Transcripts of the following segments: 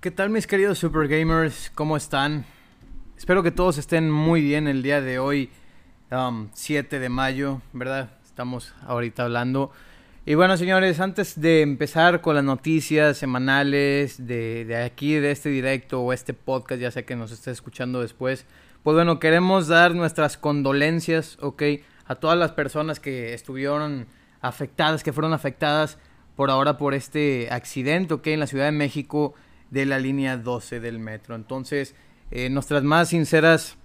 ¿Qué tal mis queridos Super Gamers? ¿Cómo están? Espero que todos estén muy bien el día de hoy, 7 um, de mayo, ¿verdad? Estamos ahorita hablando. Y bueno, señores, antes de empezar con las noticias semanales de, de aquí, de este directo o este podcast, ya sé que nos esté escuchando después, pues bueno, queremos dar nuestras condolencias, ¿ok? A todas las personas que estuvieron afectadas, que fueron afectadas por ahora por este accidente, ¿ok? En la Ciudad de México de la línea 12 del metro. Entonces, eh, nuestras más sinceras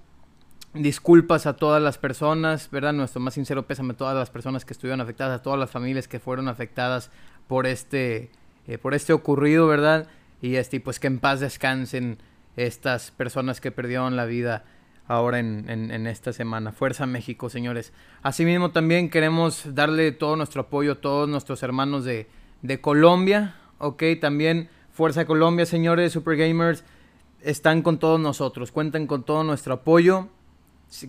disculpas a todas las personas, ¿verdad? Nuestro más sincero pésame a todas las personas que estuvieron afectadas, a todas las familias que fueron afectadas por este, eh, por este ocurrido, ¿verdad? Y este, pues que en paz descansen estas personas que perdieron la vida ahora en, esta semana. Fuerza México, señores. Asimismo, también queremos darle todo nuestro apoyo a todos nuestros hermanos de, de Colombia, ¿ok? También Fuerza Colombia, señores, Super Gamers, están con todos nosotros, cuentan con todo nuestro apoyo,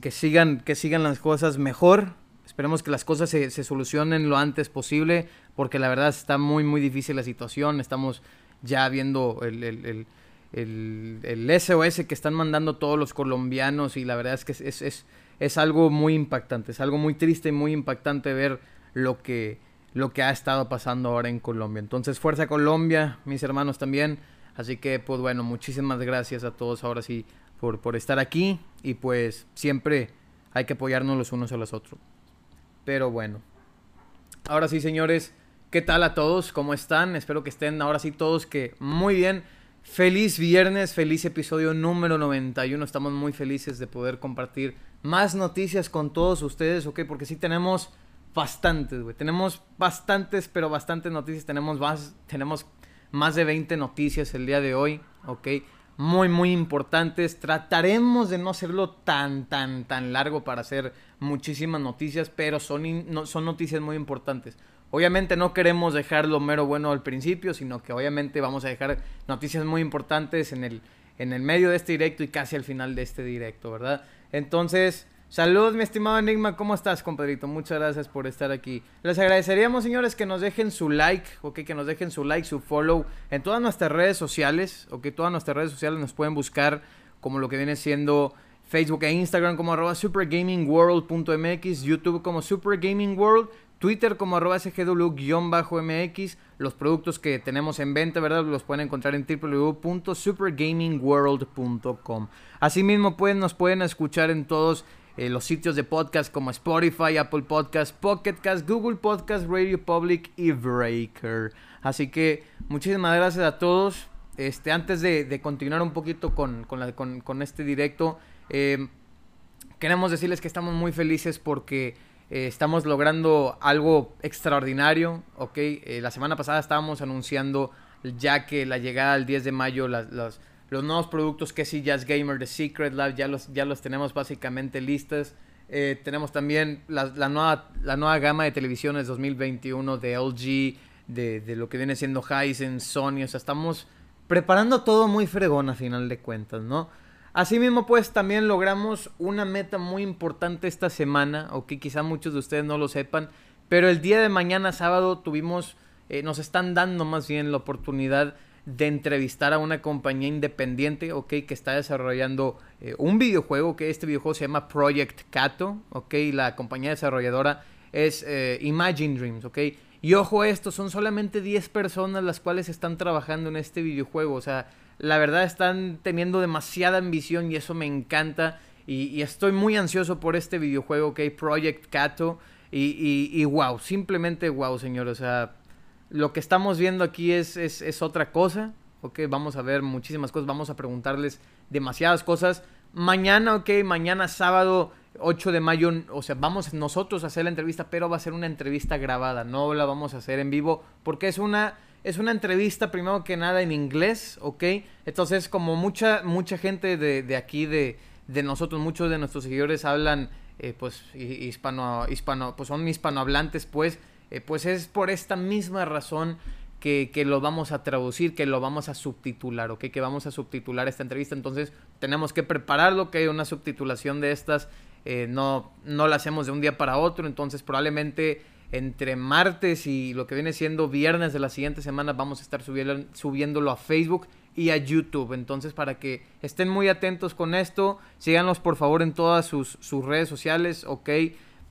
que sigan, que sigan las cosas mejor, esperemos que las cosas se, solucionen lo antes posible, porque la verdad está muy, muy difícil la situación, estamos ya viendo el, el, SOS que están mandando todos los colombianos y la verdad es que es algo muy impactante, es algo muy triste y muy impactante ver lo que lo que ha estado pasando ahora en Colombia. Entonces, fuerza Colombia, mis hermanos también. Así que, pues bueno, muchísimas gracias a todos ahora sí por, por estar aquí. Y pues siempre hay que apoyarnos los unos a los otros. Pero bueno. Ahora sí, señores, ¿qué tal a todos? ¿Cómo están? Espero que estén ahora sí todos que muy bien. Feliz viernes, feliz episodio número 91. Estamos muy felices de poder compartir más noticias con todos ustedes, ¿ok? Porque sí tenemos bastantes, güey. Tenemos bastantes, pero bastantes noticias. Tenemos más, tenemos más de 20 noticias el día de hoy, ¿ok? Muy, muy importantes. Trataremos de no hacerlo tan, tan, tan largo para hacer muchísimas noticias, pero son, son noticias muy importantes. Obviamente no queremos dejar lo mero bueno al principio, sino que obviamente vamos a dejar noticias muy importantes en el, en el medio de este directo y casi al final de este directo, ¿verdad? Entonces, Saludos, mi estimado Enigma. ¿Cómo estás, compadrito? Muchas gracias por estar aquí. Les agradeceríamos, señores, que nos dejen su like, ok, que nos dejen su like, su follow en todas nuestras redes sociales, ok, todas nuestras redes sociales nos pueden buscar como lo que viene siendo Facebook e Instagram como arroba supergamingworld.mx, YouTube como supergamingworld, Twitter como arroba sgw-mx, los productos que tenemos en venta, ¿verdad? Los pueden encontrar en www.supergamingworld.com. Asimismo, pueden, nos pueden escuchar en todos eh, los sitios de podcast como Spotify, Apple Podcast, Pocket Cast, Google Podcast, Radio Public y Breaker. Así que muchísimas gracias a todos. Este, antes de, continuar un poquito con, con, este directo, eh, queremos decirles que estamos muy felices porque eh, estamos logrando algo extraordinario. la semana pasada estábamos anunciando ya que la llegada al 10 de mayo, las los nuevos productos que sí Jazz Gamer de Secret Lab ya los, ya los tenemos básicamente listos. Eh, tenemos también la, nueva, la nueva gama de televisiones 2021 de LG, de, lo que viene siendo Hisense, Sony. O sea, estamos preparando todo muy fregón a final de cuentas, ¿no? Asimismo, pues también logramos una meta muy importante esta semana, o que quizá muchos de ustedes no lo sepan, pero el día de mañana sábado tuvimos, eh, nos están dando más bien la oportunidad de entrevistar a una compañía independiente, ok, que está desarrollando eh, un videojuego, que este videojuego se llama Project Kato, ok, la compañía desarrolladora es eh, Imagine Dreams, ok. Y ojo esto, son solamente 10 personas las cuales están trabajando en este videojuego, o sea, la verdad están teniendo demasiada ambición y eso me encanta. Y, estoy muy ansioso por este videojuego, ok, Project Kato. Y, y, y wow, simplemente wow, señor, o sea, lo que estamos viendo aquí es, es, otra cosa. Ok, vamos a ver muchísimas cosas. Vamos a preguntarles demasiadas cosas. Mañana, ok, mañana sábado 8 de mayo, o sea, vamos nosotros a hacer la entrevista, pero va a ser una entrevista grabada, no la vamos a hacer en vivo, porque es una, es una entrevista primero que nada en inglés, ok. Entonces, como mucha, mucha gente de, de aquí, de, de nosotros, muchos de nuestros seguidores hablan, eh, pues, hispano, hispano, pues son hispanohablantes, pues, eh, pues es por esta misma razón que, lo vamos a traducir, que lo vamos a subtitular, ¿ok? Que vamos a subtitular esta entrevista. Entonces tenemos que prepararlo, que una subtitulación de estas eh, no, no la hacemos de un día para otro. Entonces probablemente entre martes y lo que viene siendo viernes de la siguiente semana vamos a estar subiendo, subiéndolo a Facebook y a YouTube. Entonces, para que estén muy atentos con esto, síganos por favor en todas sus, sus redes sociales, ok.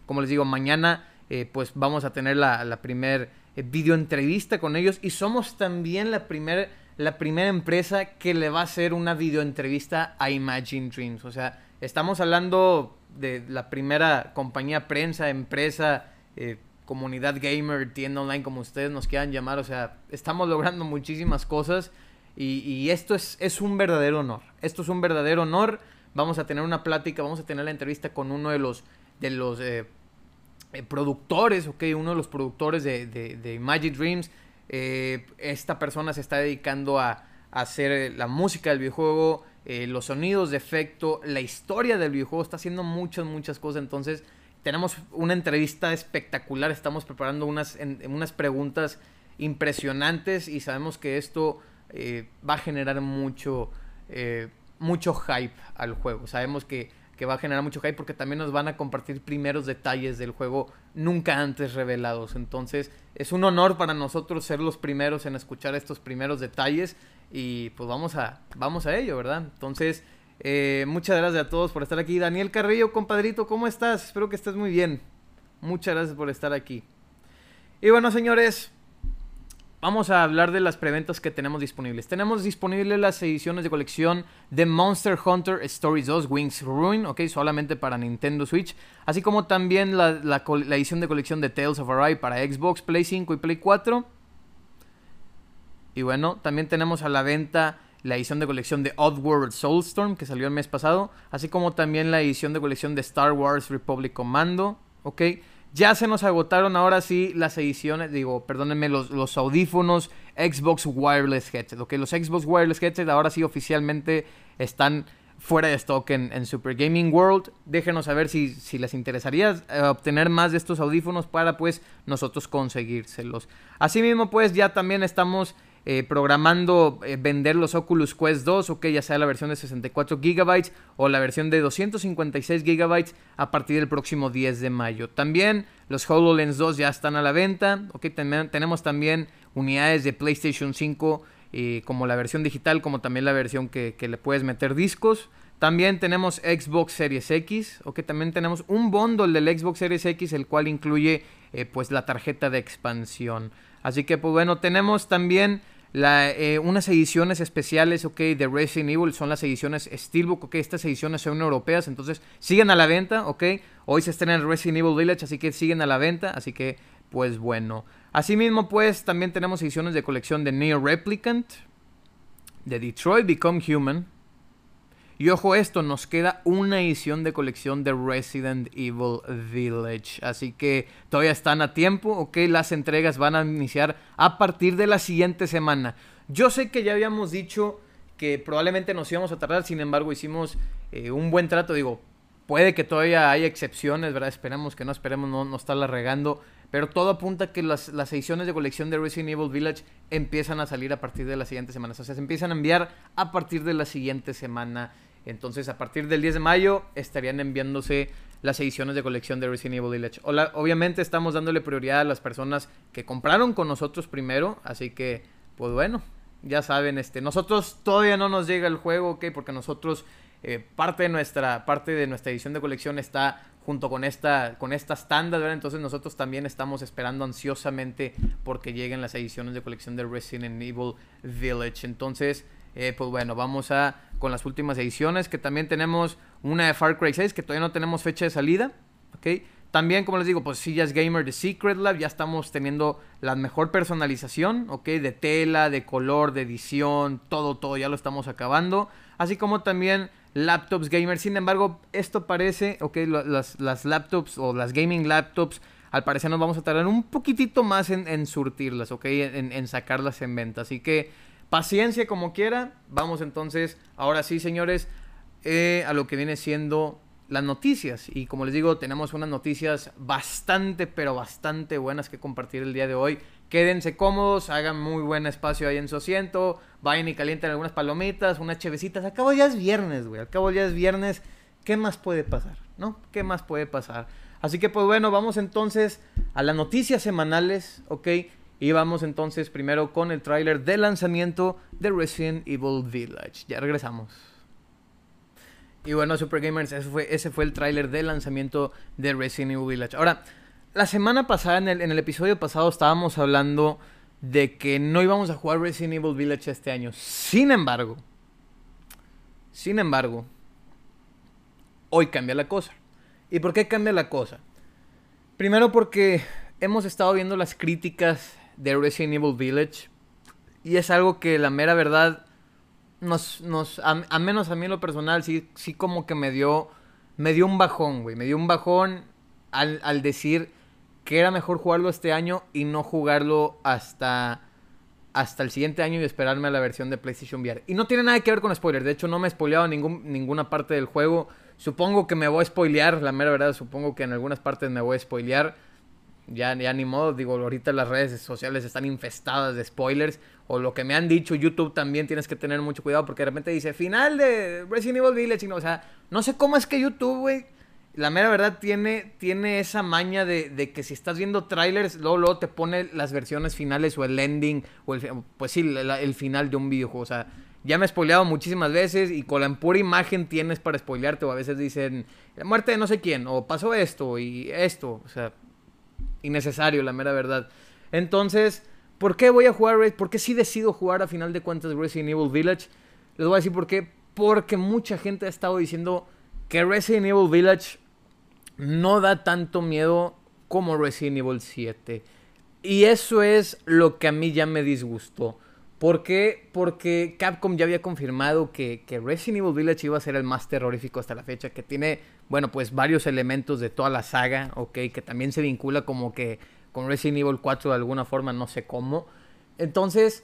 Como les digo, mañana eh, pues vamos a tener la, la primer eh, video entrevista con ellos y somos también la primera la primera empresa que le va a hacer una video entrevista a Imagine Dreams. O sea, estamos hablando de la primera compañía prensa, empresa, eh, comunidad gamer, tienda online, como ustedes nos quieran llamar. O sea, estamos logrando muchísimas cosas y, y, esto es, es un verdadero honor. Esto es un verdadero honor. Vamos a tener una plática, vamos a tener la entrevista con uno de los, de los eh, productores, ok, uno de los productores de, de, Imagine Dreams. Eh, esta persona se está dedicando a, hacer la música del videojuego, eh, los sonidos de efecto, la historia del videojuego, está haciendo muchas, muchas cosas. Entonces, tenemos una entrevista espectacular, estamos preparando unas, unas preguntas impresionantes y sabemos que esto eh, va a generar mucho, eh, mucho hype al juego. Sabemos que, que, va a generar mucho hype porque también nos van a compartir primeros detalles del juego nunca antes revelados. Entonces, es un honor para nosotros ser los primeros en escuchar estos primeros detalles y pues vamos a, vamos a ello, ¿verdad? Entonces, eh, muchas gracias a todos por estar aquí. Daniel Carrillo, compadrito, ¿cómo estás? Espero que estés muy bien. Muchas gracias por estar aquí. Y bueno, señores, vamos a hablar de las preventas que tenemos disponibles. Tenemos disponibles las ediciones de colección de Monster Hunter Stories 2 Wings Ruin, ok, solamente para Nintendo Switch, así como también la, edición de colección de Tales of Arise para Xbox, Play 5 y Play 4. Y bueno, también tenemos a la venta la edición de colección de Oddworld Soulstorm, que salió el mes pasado, así como también la edición de colección de Star Wars Republic Commando, ¿ok? Ya se nos agotaron ahora sí las ediciones, digo, perdónenme, los, los audífonos Xbox Wireless Headset. Los Xbox Wireless Headset ahora sí oficialmente están fuera de stock en, en Super Gaming World. Déjenos saber si, si les interesaría eh, obtener más de estos audífonos para pues nosotros conseguírselos. Asimismo pues ya también estamos eh, programando eh, vender los Oculus Quest 2, ok, ya sea la versión de 64 GB o la versión de 256 GB a partir del próximo 10 de mayo. También los HoloLens 2 ya están a la venta, ok, ten tenemos también unidades de PlayStation 5 eh, como la versión digital, como también la versión que, que, le puedes meter discos. También tenemos Xbox Series X, ok, también tenemos un bundle del Xbox Series X, el cual incluye pues la tarjeta de expansión. Así que pues bueno, tenemos también eh, unas ediciones especiales, de Resident Evil son las ediciones Steelbook, ok, estas ediciones son europeas, entonces siguen a la venta, ok, hoy se estrena Resident Evil Village, así que siguen a la venta, así que pues bueno. Asimismo pues también tenemos ediciones de colección de Neo Replicant, de Detroit Become Human, y ojo esto, nos queda una edición de colección de Resident Evil Village. Así que todavía están a tiempo, ok. Las entregas van a iniciar a partir de la siguiente semana. Yo sé que ya habíamos dicho que probablemente nos íbamos a tardar, sin embargo hicimos eh, un buen trato. Digo, puede que todavía haya excepciones, ¿verdad? Esperemos que no, esperemos no, no estarla regando. Pero todo apunta a que las, las, ediciones de colección de Resident Evil Village empiezan a salir a partir de la siguiente semana. O sea, se empiezan a enviar a partir de la siguiente semana. Entonces, a partir del 10 de mayo estarían enviándose las ediciones de colección de Resident Evil Village. Obviamente estamos dándole prioridad a las personas que compraron con nosotros primero. Así que, pues bueno, ya saben, este, nosotros todavía no nos llega el juego, ¿ok? Porque nosotros, eh, parte, de nuestra, parte de nuestra edición de colección está junto con esta con estas tandas, ¿verdad? Entonces nosotros también estamos esperando ansiosamente porque lleguen las ediciones de colección de Resident Evil Village. Entonces, eh, pues bueno, vamos a con las últimas ediciones, que también tenemos una de Far Cry 6 que todavía no tenemos fecha de salida, ¿ok? También, como les digo, pues Sillas Gamer de Secret Lab, ya estamos teniendo la mejor personalización, ¿ok? De tela, de color, de edición, todo, todo, ya lo estamos acabando. Así como también laptops gamer. Sin embargo, esto parece, ok, las, laptops o las gaming laptops, al parecer nos vamos a tardar un poquitito más en, en surtirlas, ok, en, en, sacarlas en venta. Así que paciencia como quiera. Vamos entonces, ahora sí, señores, eh, a lo que viene siendo las noticias. Y como les digo, tenemos unas noticias bastante, pero bastante buenas que compartir el día de hoy. Quédense cómodos, hagan muy buen espacio ahí en su asiento, vayan y calienten algunas palomitas, unas chevecitas. Al cabo ya es viernes, güey. Al cabo ya es viernes. ¿Qué más puede pasar? ¿No? ¿Qué más puede pasar? Así que pues bueno, vamos entonces a las noticias semanales, ¿ok? Y vamos entonces primero con el tráiler de lanzamiento de Resident Evil Village. Ya regresamos. Y bueno, Super Gamers, ese fue, ese fue el tráiler de lanzamiento de Resident Evil Village. Ahora, la semana pasada, en el, en el episodio pasado, estábamos hablando de que no íbamos a jugar Resident Evil Village este año. Sin embargo, sin embargo, hoy cambia la cosa. ¿Y por qué cambia la cosa? Primero porque hemos estado viendo las críticas de Resident Evil Village y es algo que la mera verdad nos, nos a, menos a mí lo personal sí, sí como que me dio, me dio un bajón, güey, me dio un bajón al, al decir que era mejor jugarlo este año y no jugarlo hasta hasta el siguiente año y esperarme a la versión de PlayStation VR. Y no tiene nada que ver con spoilers. De hecho, no me he spoileado ningún, ninguna parte del juego. Supongo que me voy a spoilear, la mera verdad, supongo que en algunas partes me voy a spoilear. Ya, ya ni modo, digo, ahorita las redes sociales están infestadas de spoilers. O lo que me han dicho, YouTube también tienes que tener mucho cuidado porque de repente dice final de Resident Evil Village. o sea, no sé cómo es que YouTube, güey, la mera verdad tiene, tiene esa maña de, que si estás viendo trailers, luego, luego, te pone las versiones finales o el ending, o el, pues sí, el, final de un videojuego. O sea, ya me he spoileado muchísimas veces y con la pura imagen tienes para spoilearte. O a veces dicen, la muerte de no sé quién, o pasó esto y esto. O sea, innecesario, la mera verdad. Entonces, ¿por qué voy a jugar? ¿Por qué sí decido jugar a final de cuentas Resident Evil Village? Les voy a decir por qué. Porque mucha gente ha estado diciendo que Resident Evil Village no da tanto miedo como Resident Evil 7. Y eso es lo que a mí ya me disgustó. ¿Por qué? Porque Capcom ya había confirmado que, que, Resident Evil Village iba a ser el más terrorífico hasta la fecha, que tiene, bueno, pues varios elementos de toda la saga, ok, que también se vincula como que con Resident Evil 4 de alguna forma, no sé cómo. Entonces,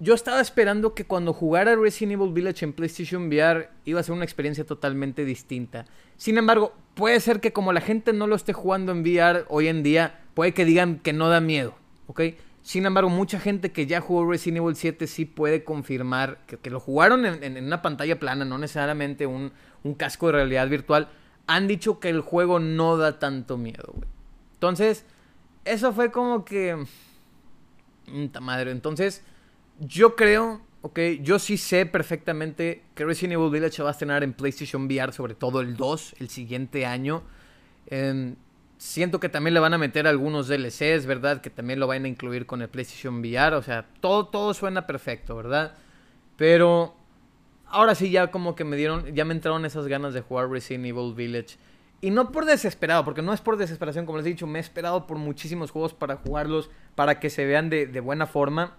yo estaba esperando que cuando jugara Resident Evil Village en PlayStation VR iba a ser una experiencia totalmente distinta. Sin embargo, puede ser que como la gente no lo esté jugando en VR hoy en día, puede que digan que no da miedo, ¿ok? Sin embargo, mucha gente que ya jugó Resident Evil 7 sí puede confirmar que, lo jugaron en, una pantalla plana, no necesariamente un, un, casco de realidad virtual. Han dicho que el juego no da tanto miedo, güey. Entonces, eso fue como que... madre, entonces yo creo, ok, yo sí sé perfectamente que Resident Evil Village va a estrenar en PlayStation VR, sobre todo el 2, el siguiente año. Em, siento que también le van a meter algunos DLCs, ¿verdad? Que también lo van a incluir con el PlayStation VR. O sea, todo, todo suena perfecto, ¿verdad? Pero ahora sí ya como que me dieron, ya me entraron esas ganas de jugar Resident Evil Village. Y no por desesperado, porque no es por desesperación, como les he dicho, me he esperado por muchísimos juegos para jugarlos, para que se vean de, de buena forma.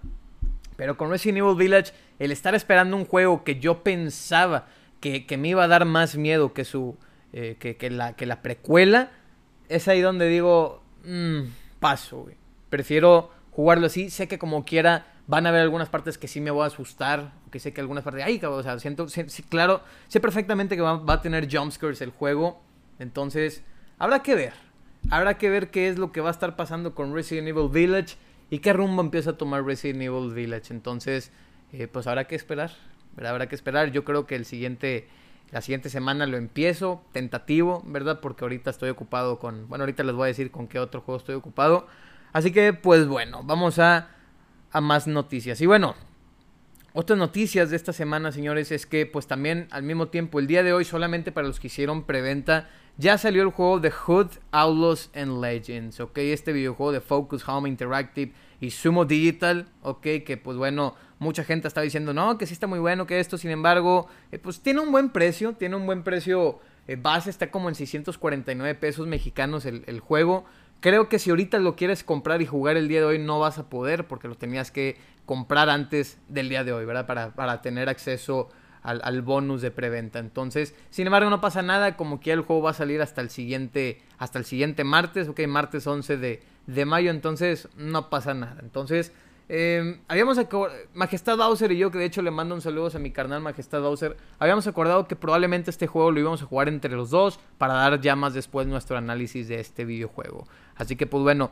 Pero con Resident Evil Village, el estar esperando un juego que yo pensaba que, me iba a dar más miedo que su. Eh, que, la, que la precuela, es ahí donde digo. Mmm, paso, güey. Prefiero jugarlo así. Sé que como quiera van a haber algunas partes que sí me voy a asustar. Que sé que algunas partes. Ay, o sea, siento. claro, sé perfectamente que va, a tener jumpscares el juego. Entonces, habrá que ver. Habrá que ver qué es lo que va a estar pasando con Resident Evil Village y qué rumbo empieza a tomar Resident Evil Village. Entonces, eh, pues habrá que esperar. Habrá que esperar. Yo creo que el siguiente, la siguiente semana lo empiezo, tentativo, ¿verdad? Porque ahorita estoy ocupado con, bueno, ahorita les voy a decir con qué otro juego estoy ocupado. Así que, pues bueno, vamos a, a más noticias. Y bueno, otras noticias de esta semana, señores, es que pues también al mismo tiempo, el día de hoy, solamente para los que hicieron preventa, ya salió el juego de Hood, Outlaws and Legends, ¿ok? Este videojuego de Focus Home Interactive y Sumo Digital, ¿ok? Que pues bueno, mucha gente está diciendo, no, que sí está muy bueno, que esto, sin embargo, eh, pues tiene un buen precio, tiene un buen precio eh, base, está como en 649 pesos mexicanos el, el juego. Creo que si ahorita lo quieres comprar y jugar el día de hoy no vas a poder porque lo tenías que comprar antes del día de hoy, ¿verdad? Para, para tener acceso al, bonus de preventa. Entonces, sin embargo, no pasa nada, como que el juego va a salir hasta el siguiente, hasta el siguiente martes, ok, martes 11 de, de mayo, entonces no pasa nada. Entonces, eh, habíamos Majestad Bowser y yo, que de hecho le mando un saludo a mi carnal Majestad Bowser, habíamos acordado que probablemente este juego lo íbamos a jugar entre los dos para dar ya más después nuestro análisis de este videojuego. Así que pues bueno,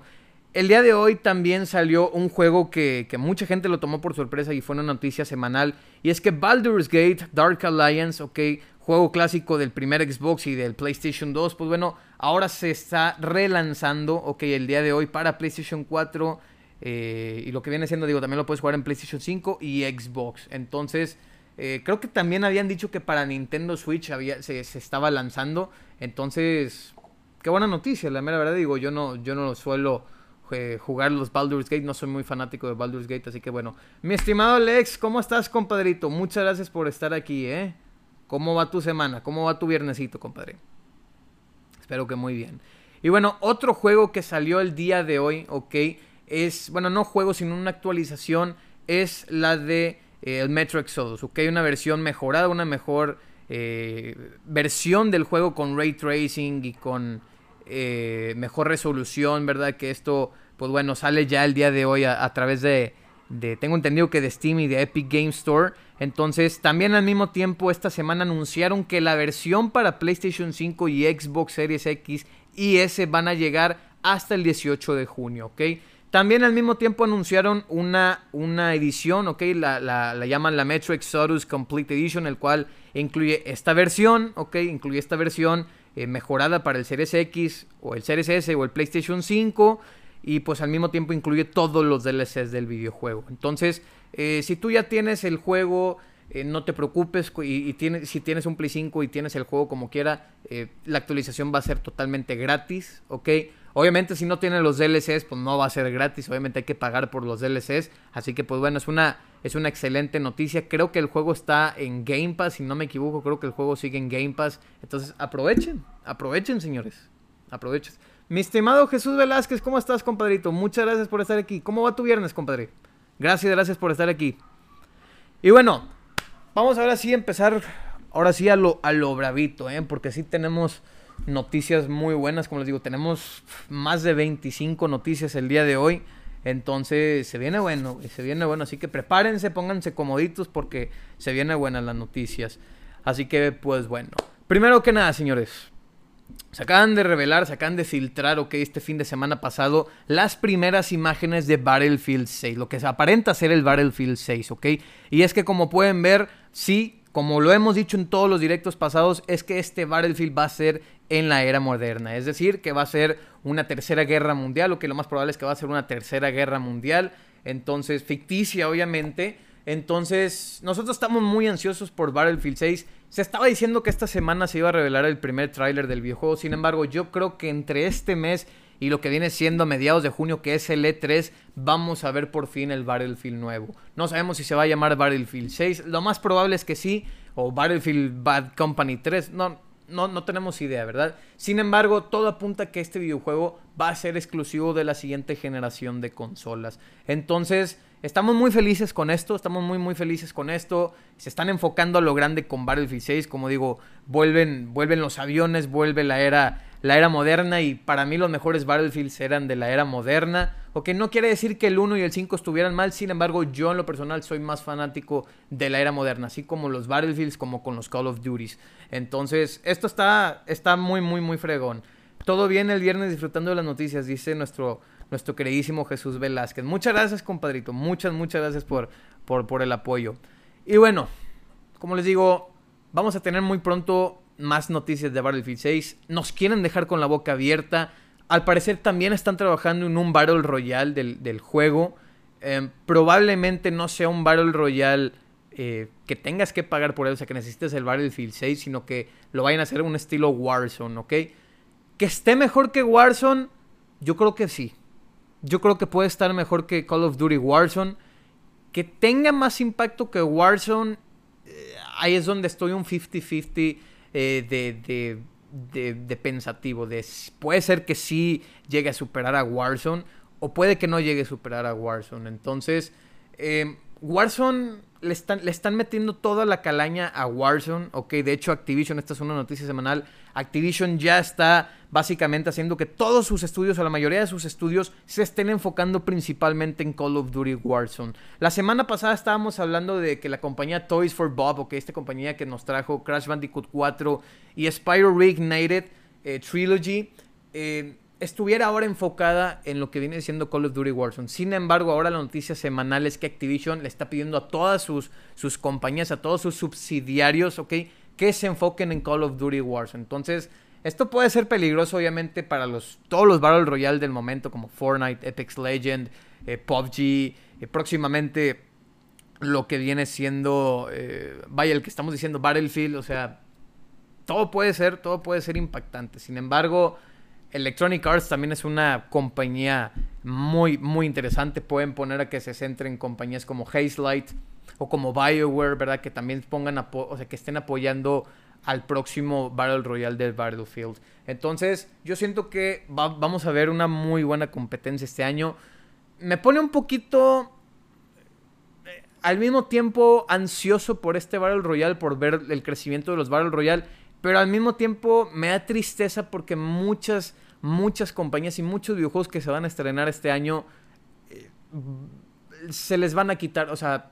el día de hoy también salió un juego que, mucha gente lo tomó por sorpresa y fue una noticia semanal. Y es que Baldur's Gate Dark Alliance, ok, juego clásico del primer Xbox y del PlayStation 2, pues bueno, ahora se está relanzando, ok, el día de hoy para PlayStation 4, Eh, y lo que viene siendo, digo, también lo puedes jugar en PlayStation 5 y Xbox. Entonces, eh, creo que también habían dicho que para Nintendo Switch había, se, estaba lanzando. Entonces, qué buena noticia, la mera verdad. Digo, yo no, yo no suelo eh, jugar los Baldur's Gate, no soy muy fanático de Baldur's Gate, así que bueno. Mi estimado Lex, ¿cómo estás, compadrito? Muchas gracias por estar aquí, ¿eh? ¿Cómo va tu semana? ¿Cómo va tu viernesito, compadre? Espero que muy bien. Y bueno, otro juego que salió el día de hoy, ok, es, bueno, no juego, sino una actualización, es la de eh, el Metro Exodus, ok, una versión mejorada, una mejor eh, versión del juego con ray tracing y con eh, mejor resolución, ¿verdad? Que esto, pues bueno, sale ya el día de hoy a, través de, tengo entendido que de Steam y de Epic Game Store. Entonces, también al mismo tiempo, esta semana anunciaron que la versión para PlayStation 5 y Xbox Series X y S van a llegar hasta el 18 de junio, ¿ok? También al mismo tiempo anunciaron una, una edición, ¿ok? La, la, llaman la Metro Exodus Complete Edition, el cual incluye esta versión, ¿ok? Incluye esta versión eh, mejorada para el Series X o el Series S o el PlayStation 5 y pues al mismo tiempo incluye todos los DLCs del videojuego. Entonces, eh, si tú ya tienes el juego, eh, no te preocupes y, tienes, si tienes un Play 5 y tienes el juego como quiera, la actualización va a ser totalmente gratis, ¿ok? Obviamente si no tiene los DLCs, pues no va a ser gratis, obviamente hay que pagar por los DLCs, así que pues bueno, es una, es una excelente noticia. Creo que el juego está en Game Pass, si no me equivoco, creo que el juego sigue en Game Pass. Entonces aprovechen, aprovechen señores, aprovechen. Mi estimado Jesús Velázquez, ¿cómo estás, compadrito? Muchas gracias por estar aquí. ¿Cómo va tu viernes, compadre? Gracias, gracias por estar aquí. Y bueno, vamos ahora sí a empezar, ahora sí a lo, a lo bravito, ¿eh? Porque sí tenemos noticias muy buenas. Como les digo, tenemos más de 25 noticias el día de hoy. Entonces se viene bueno, se viene bueno. Así que prepárense, pónganse comoditos porque se viene buenas las noticias. Así que pues bueno. Primero que nada, señores. Se acaban de revelar, se acaban de filtrar, ok, este fin de semana pasado, las primeras imágenes de Battlefield 6, lo que aparenta ser el Battlefield 6, ok. Y es que como pueden ver, sí, como lo hemos dicho en todos los directos pasados, es que este Battlefield va a ser en la era moderna. Es decir, que va a ser una tercera guerra mundial, o que lo más probable es que va a ser una tercera guerra mundial. Entonces, ficticia, obviamente. Entonces, nosotros estamos muy ansiosos por Battlefield 6. Se estaba diciendo que esta semana se iba a revelar el primer tráiler del videojuego. Sin embargo, yo creo que entre este mes y lo que viene siendo a mediados de junio, que es el E3, vamos a ver por fin el Battlefield nuevo. No sabemos si se va a llamar Battlefield 6. Lo más probable es que sí. O Battlefield Bad Company 3. No, no, no tenemos idea, ¿verdad? Sin embargo, todo apunta a que este videojuego va a ser exclusivo de la siguiente generación de consolas. Entonces, estamos muy felices con esto, estamos muy muy felices con esto. Se están enfocando a lo grande con Battlefield 6, como digo, vuelven, vuelven los aviones, vuelve la era la era moderna y para mí los mejores Battlefields eran de la era moderna. Ok, no quiere decir que el 1 y el 5 estuvieran mal, sin embargo yo en lo personal soy más fanático de la era moderna, así como los Battlefields como con los Call of Duties. Entonces, esto está, está muy, muy, muy fregón. Todo bien el viernes disfrutando de las noticias, dice nuestro, nuestro queridísimo Jesús Velázquez. Muchas gracias, compadrito. Muchas, muchas gracias por, por, por el apoyo. Y bueno, como les digo, vamos a tener muy pronto más noticias de Battlefield 6. Nos quieren dejar con la boca abierta. Al parecer también están trabajando en un Battle Royale del, juego. Em, probablemente no sea un Battle Royale eh, que tengas que pagar por él, o sea, que necesites el Battlefield 6, sino que lo vayan a hacer un estilo Warzone, ¿ok? Que esté mejor que Warzone, yo creo que sí. Yo creo que puede estar mejor que Call of Duty Warzone. Que tenga más impacto que Warzone, eh, ahí es donde estoy un 50-50 eh, de, de, de, pensativo. De, puede ser que sí llegue a superar a Warzone o puede que no llegue a superar a Warzone. Entonces, eh, Warzone le están, le están metiendo toda la calaña a Warzone. Ok, de hecho, Activision, esta es una noticia semanal. Activision ya está básicamente haciendo que todos sus estudios, o la mayoría de sus estudios, se estén enfocando principalmente en Call of Duty Warzone. La semana pasada estábamos hablando de que la compañía Toys for Bob, ok, esta compañía que nos trajo Crash Bandicoot 4 y Spyro Reignited eh, Trilogy, eh, estuviera ahora enfocada en lo que viene siendo Call of Duty Warzone. Sin embargo, ahora la noticia semanal es que Activision le está pidiendo a todas sus, sus compañías, a todos sus subsidiarios, ¿ok? Que se enfoquen en Call of Duty Warzone. Entonces, esto puede ser peligroso, obviamente, para los, todos los Battle Royale del momento, como Fortnite, Apex Legend, eh, PUBG, eh, próximamente lo que viene siendo, eh, vaya, el que estamos diciendo Battlefield, o sea, todo puede ser, todo puede ser impactante. Sin embargo, Electronic Arts también es una compañía muy, muy interesante. Pueden poner a que se centren en compañías como Hazelight o como BioWare, ¿verdad? Que también pongan, o sea, que estén apoyando al próximo Battle Royale del Battlefield. Entonces, yo siento que vamos a ver una muy buena competencia este año. Me pone un poquito eh, al mismo tiempo ansioso por este Battle Royale, por ver el crecimiento de los Battle Royale, pero al mismo tiempo me da tristeza porque muchas, muchas compañías y muchos videojuegos que se van a estrenar este año eh, se les van a quitar, o sea,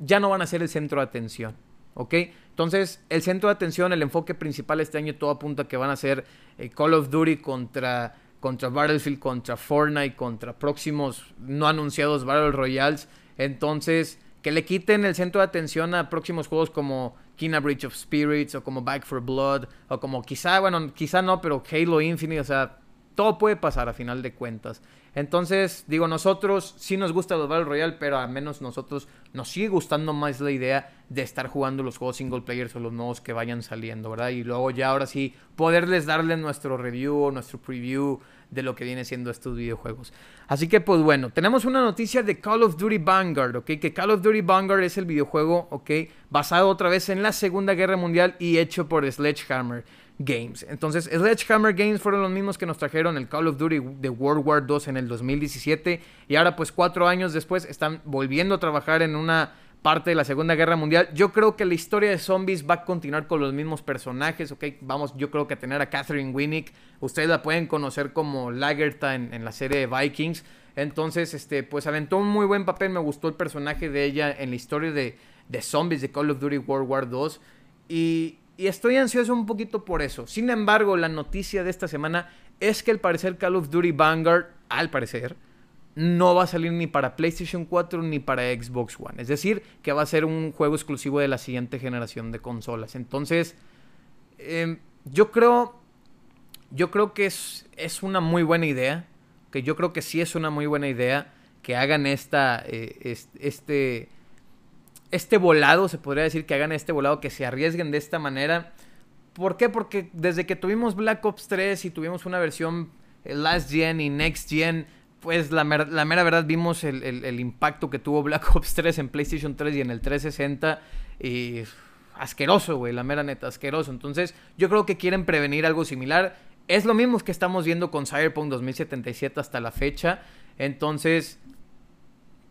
ya no van a ser el centro de atención. ¿ok? Entonces, el centro de atención, el enfoque principal este año, todo apunta a que van a ser eh, Call of Duty contra, contra Battlefield, contra Fortnite, contra próximos no anunciados Battle Royales. Entonces, que le quiten el centro de atención a próximos juegos como Kina Bridge of Spirits o como Back for Blood o como quizá, bueno, quizá no, pero Halo Infinite, o sea, todo puede pasar a final de cuentas. Entonces, digo, nosotros sí nos gusta los Battle Royale, pero al menos nosotros nos sigue gustando más la idea de estar jugando los juegos single players o los nuevos que vayan saliendo, ¿verdad? Y luego ya ahora sí poderles darle nuestro review o nuestro preview de lo que viene siendo estos videojuegos. Así que pues bueno, tenemos una noticia de Call of Duty Vanguard, ¿ok? Que Call of Duty Vanguard es el videojuego, ¿ok? Basado otra vez en la Segunda Guerra Mundial y hecho por Sledgehammer. Games. Entonces, Sledgehammer Games fueron los mismos que nos trajeron el Call of Duty de World War II en el 2017 y ahora pues cuatro años después están volviendo a trabajar en una parte de la Segunda Guerra Mundial. Yo creo que la historia de zombies va a continuar con los mismos personajes, ¿ok? Vamos, yo creo que tener a Catherine Winnick, ustedes la pueden conocer como Lagertha en, la serie de Vikings. Entonces, este, pues aventó un muy buen papel, me gustó el personaje de ella en la historia de, de zombies de Call of Duty World War II. Y, y estoy ansioso un poquito por eso. Sin embargo, la noticia de esta semana es que al parecer Call of Duty Vanguard, al parecer, no va a salir ni para PlayStation 4 ni para Xbox One. Es decir, que va a ser un juego exclusivo de la siguiente generación de consolas. Entonces, em, yo creo. Yo creo que es, es, una muy buena idea. Que yo creo que sí es una muy buena idea que hagan esta. Eh, este este volado, se podría decir que hagan este volado, que se arriesguen de esta manera. ¿Por qué? Porque desde que tuvimos Black Ops 3 y tuvimos una versión eh, Last Gen y Next Gen, pues la, la mera verdad vimos el, impacto que tuvo Black Ops 3 en PlayStation 3 y en el 360. Y asqueroso, güey, la mera neta, asqueroso. Entonces, yo creo que quieren prevenir algo similar. Es lo mismo que estamos viendo con Cyberpunk 2077 hasta la fecha. Entonces,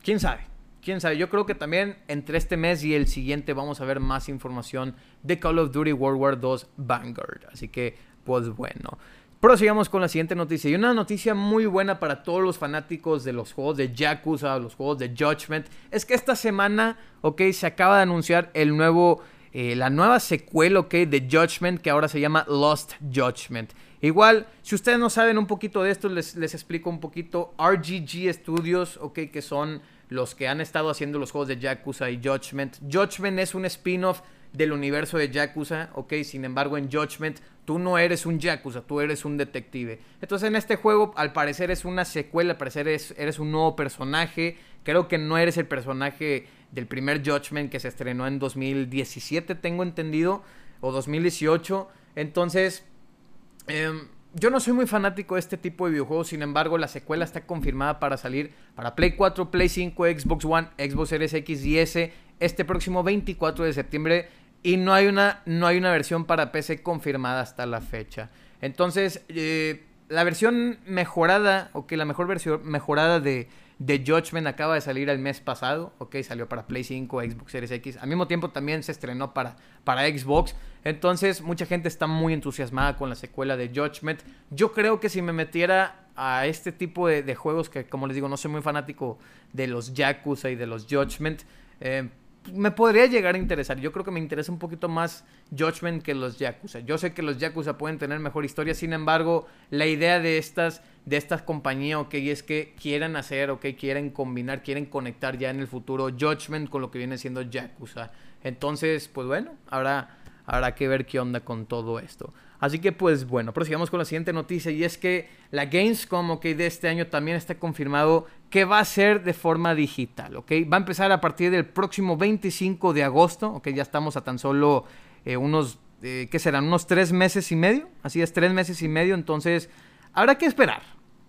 quién sabe quién sabe, yo creo que también entre este mes y el siguiente vamos a ver más información de Call of Duty World War 2 Vanguard. Así que, pues bueno. Prosigamos con la siguiente noticia. Y una noticia muy buena para todos los fanáticos de los juegos de Yakuza, los juegos de Judgment, es que esta semana, ok, se acaba de anunciar el nuevo, eh, la nueva secuela, ok, de Judgment, que ahora se llama Lost Judgment. Igual, si ustedes no saben un poquito de esto, les, les explico un poquito. RGG Studios, ok, que son los que han estado haciendo los juegos de Yakuza y Judgment. Judgment es un spin-off del universo de Yakuza, ok, sin embargo en Judgment tú no eres un Yakuza, tú eres un detective. Entonces en este juego al parecer es una secuela, al parecer eres un nuevo personaje, creo que no eres el personaje del primer Judgment que se estrenó en 2017, tengo entendido, o 2018, entonces... Em, yo no soy muy fanático de este tipo de videojuegos, sin embargo, la secuela está confirmada para salir para Play 4, Play 5, Xbox One, Xbox Series X y S este próximo 24 de septiembre y no hay una, no hay una versión para PC confirmada hasta la fecha. Entonces, eh, la versión mejorada, o que la mejor versión mejorada de, The Judgment acaba de salir el mes pasado, ok, salió para Play 5, Xbox Series X. Al mismo tiempo también se estrenó para, para Xbox. Entonces, mucha gente está muy entusiasmada con la secuela de Judgment. Yo creo que si me metiera a este tipo de, juegos, que como les digo, no soy muy fanático de los Yakuza y de los Judgment, eh, me podría llegar a interesar. Yo creo que me interesa un poquito más Judgment que los Yakuza. Yo sé que los Yakuza pueden tener mejor historia, sin embargo, la idea de estas, de estas compañías, ok, es que quieran hacer, ok, quieren combinar, quieren conectar ya en el futuro Judgment con lo que viene siendo Yakuza. Entonces, pues bueno, habrá, habrá que ver qué onda con todo esto. Así que pues bueno, prosigamos con la siguiente noticia y es que la Gamescom, ok, de este año también está confirmado que va a ser de forma digital, ok. Va a empezar a partir del próximo 25 de agosto, ok, ya estamos a tan solo eh, unos, eh, ¿qué serán? Unos tres meses y medio, así es, tres meses y medio, entonces habrá que esperar,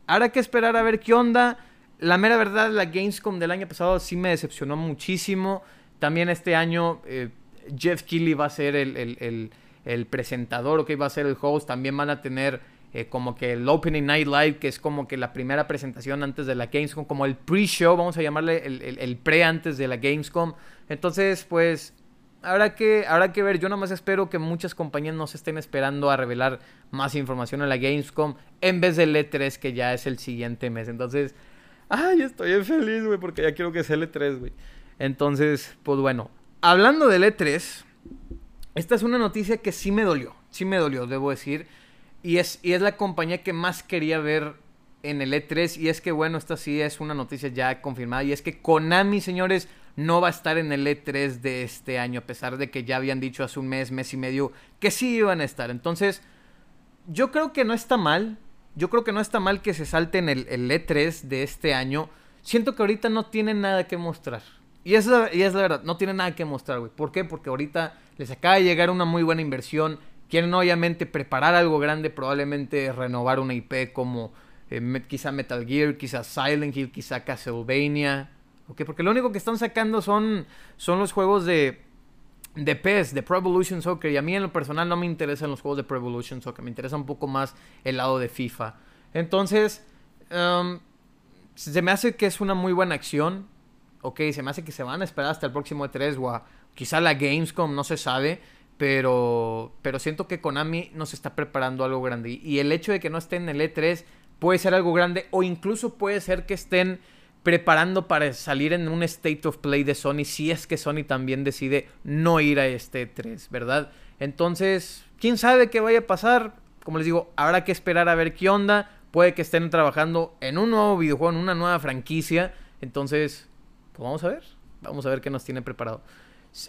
habrá que esperar a ver qué onda. La mera verdad, la Gamescom del año pasado sí me decepcionó muchísimo. También este año eh, Jeff Keighley va a ser el el presentador, o que va a ser el host, también van a tener eh, como que el Opening Night Live, que es como que la primera presentación antes de la Gamescom, como el pre-show, vamos a llamarle el, pre antes de la Gamescom. Entonces, pues, habrá que, habrá que ver. Yo nada más espero que muchas compañías no se estén esperando a revelar más información en la Gamescom en vez del E3, que ya es el siguiente mes. Entonces, ay, estoy feliz, güey, porque ya quiero que sea el E3, güey. Entonces, pues bueno, hablando del E3 esta es una noticia que sí me dolió, sí me dolió, debo decir. Y es, y es la compañía que más quería ver en el E3. Y es que, bueno, esta sí es una noticia ya confirmada. Y es que Konami, señores, no va a estar en el E3 de este año. A pesar de que ya habían dicho hace un mes, mes y medio, que sí iban a estar. Entonces, yo creo que no está mal. Yo creo que no está mal que se salten el, el E3 de este año. Siento que ahorita no tienen nada que mostrar. Y es, la, y es la verdad, no tiene nada que mostrar, güey. ¿Por qué? Porque ahorita les acaba de llegar una muy buena inversión. Quieren obviamente preparar algo grande, probablemente renovar una IP como eh, quizá Metal Gear, quizá Silent Hill, quizá Castlevania. ¿Ok? Porque lo único que están sacando son, son los juegos de, de PES, de Pro Evolution Soccer. Y a mí en lo personal no me interesan los juegos de Pro Evolution Soccer. Me interesa un poco más el lado de FIFA. Entonces, um, se me hace que es una muy buena acción ok, se me hace que se van a esperar hasta el próximo E3 o quizá la Gamescom, no se sabe, pero, pero siento que Konami nos está preparando algo grande. Y el hecho de que no estén en el E3 puede ser algo grande o incluso puede ser que estén preparando para salir en un state of play de Sony si es que Sony también decide no ir a este E3, ¿verdad? Entonces, quién sabe qué vaya a pasar. Como les digo, habrá que esperar a ver qué onda. Puede que estén trabajando en un nuevo videojuego, en una nueva franquicia. Entonces, pues vamos a ver, vamos a ver qué nos tiene preparado.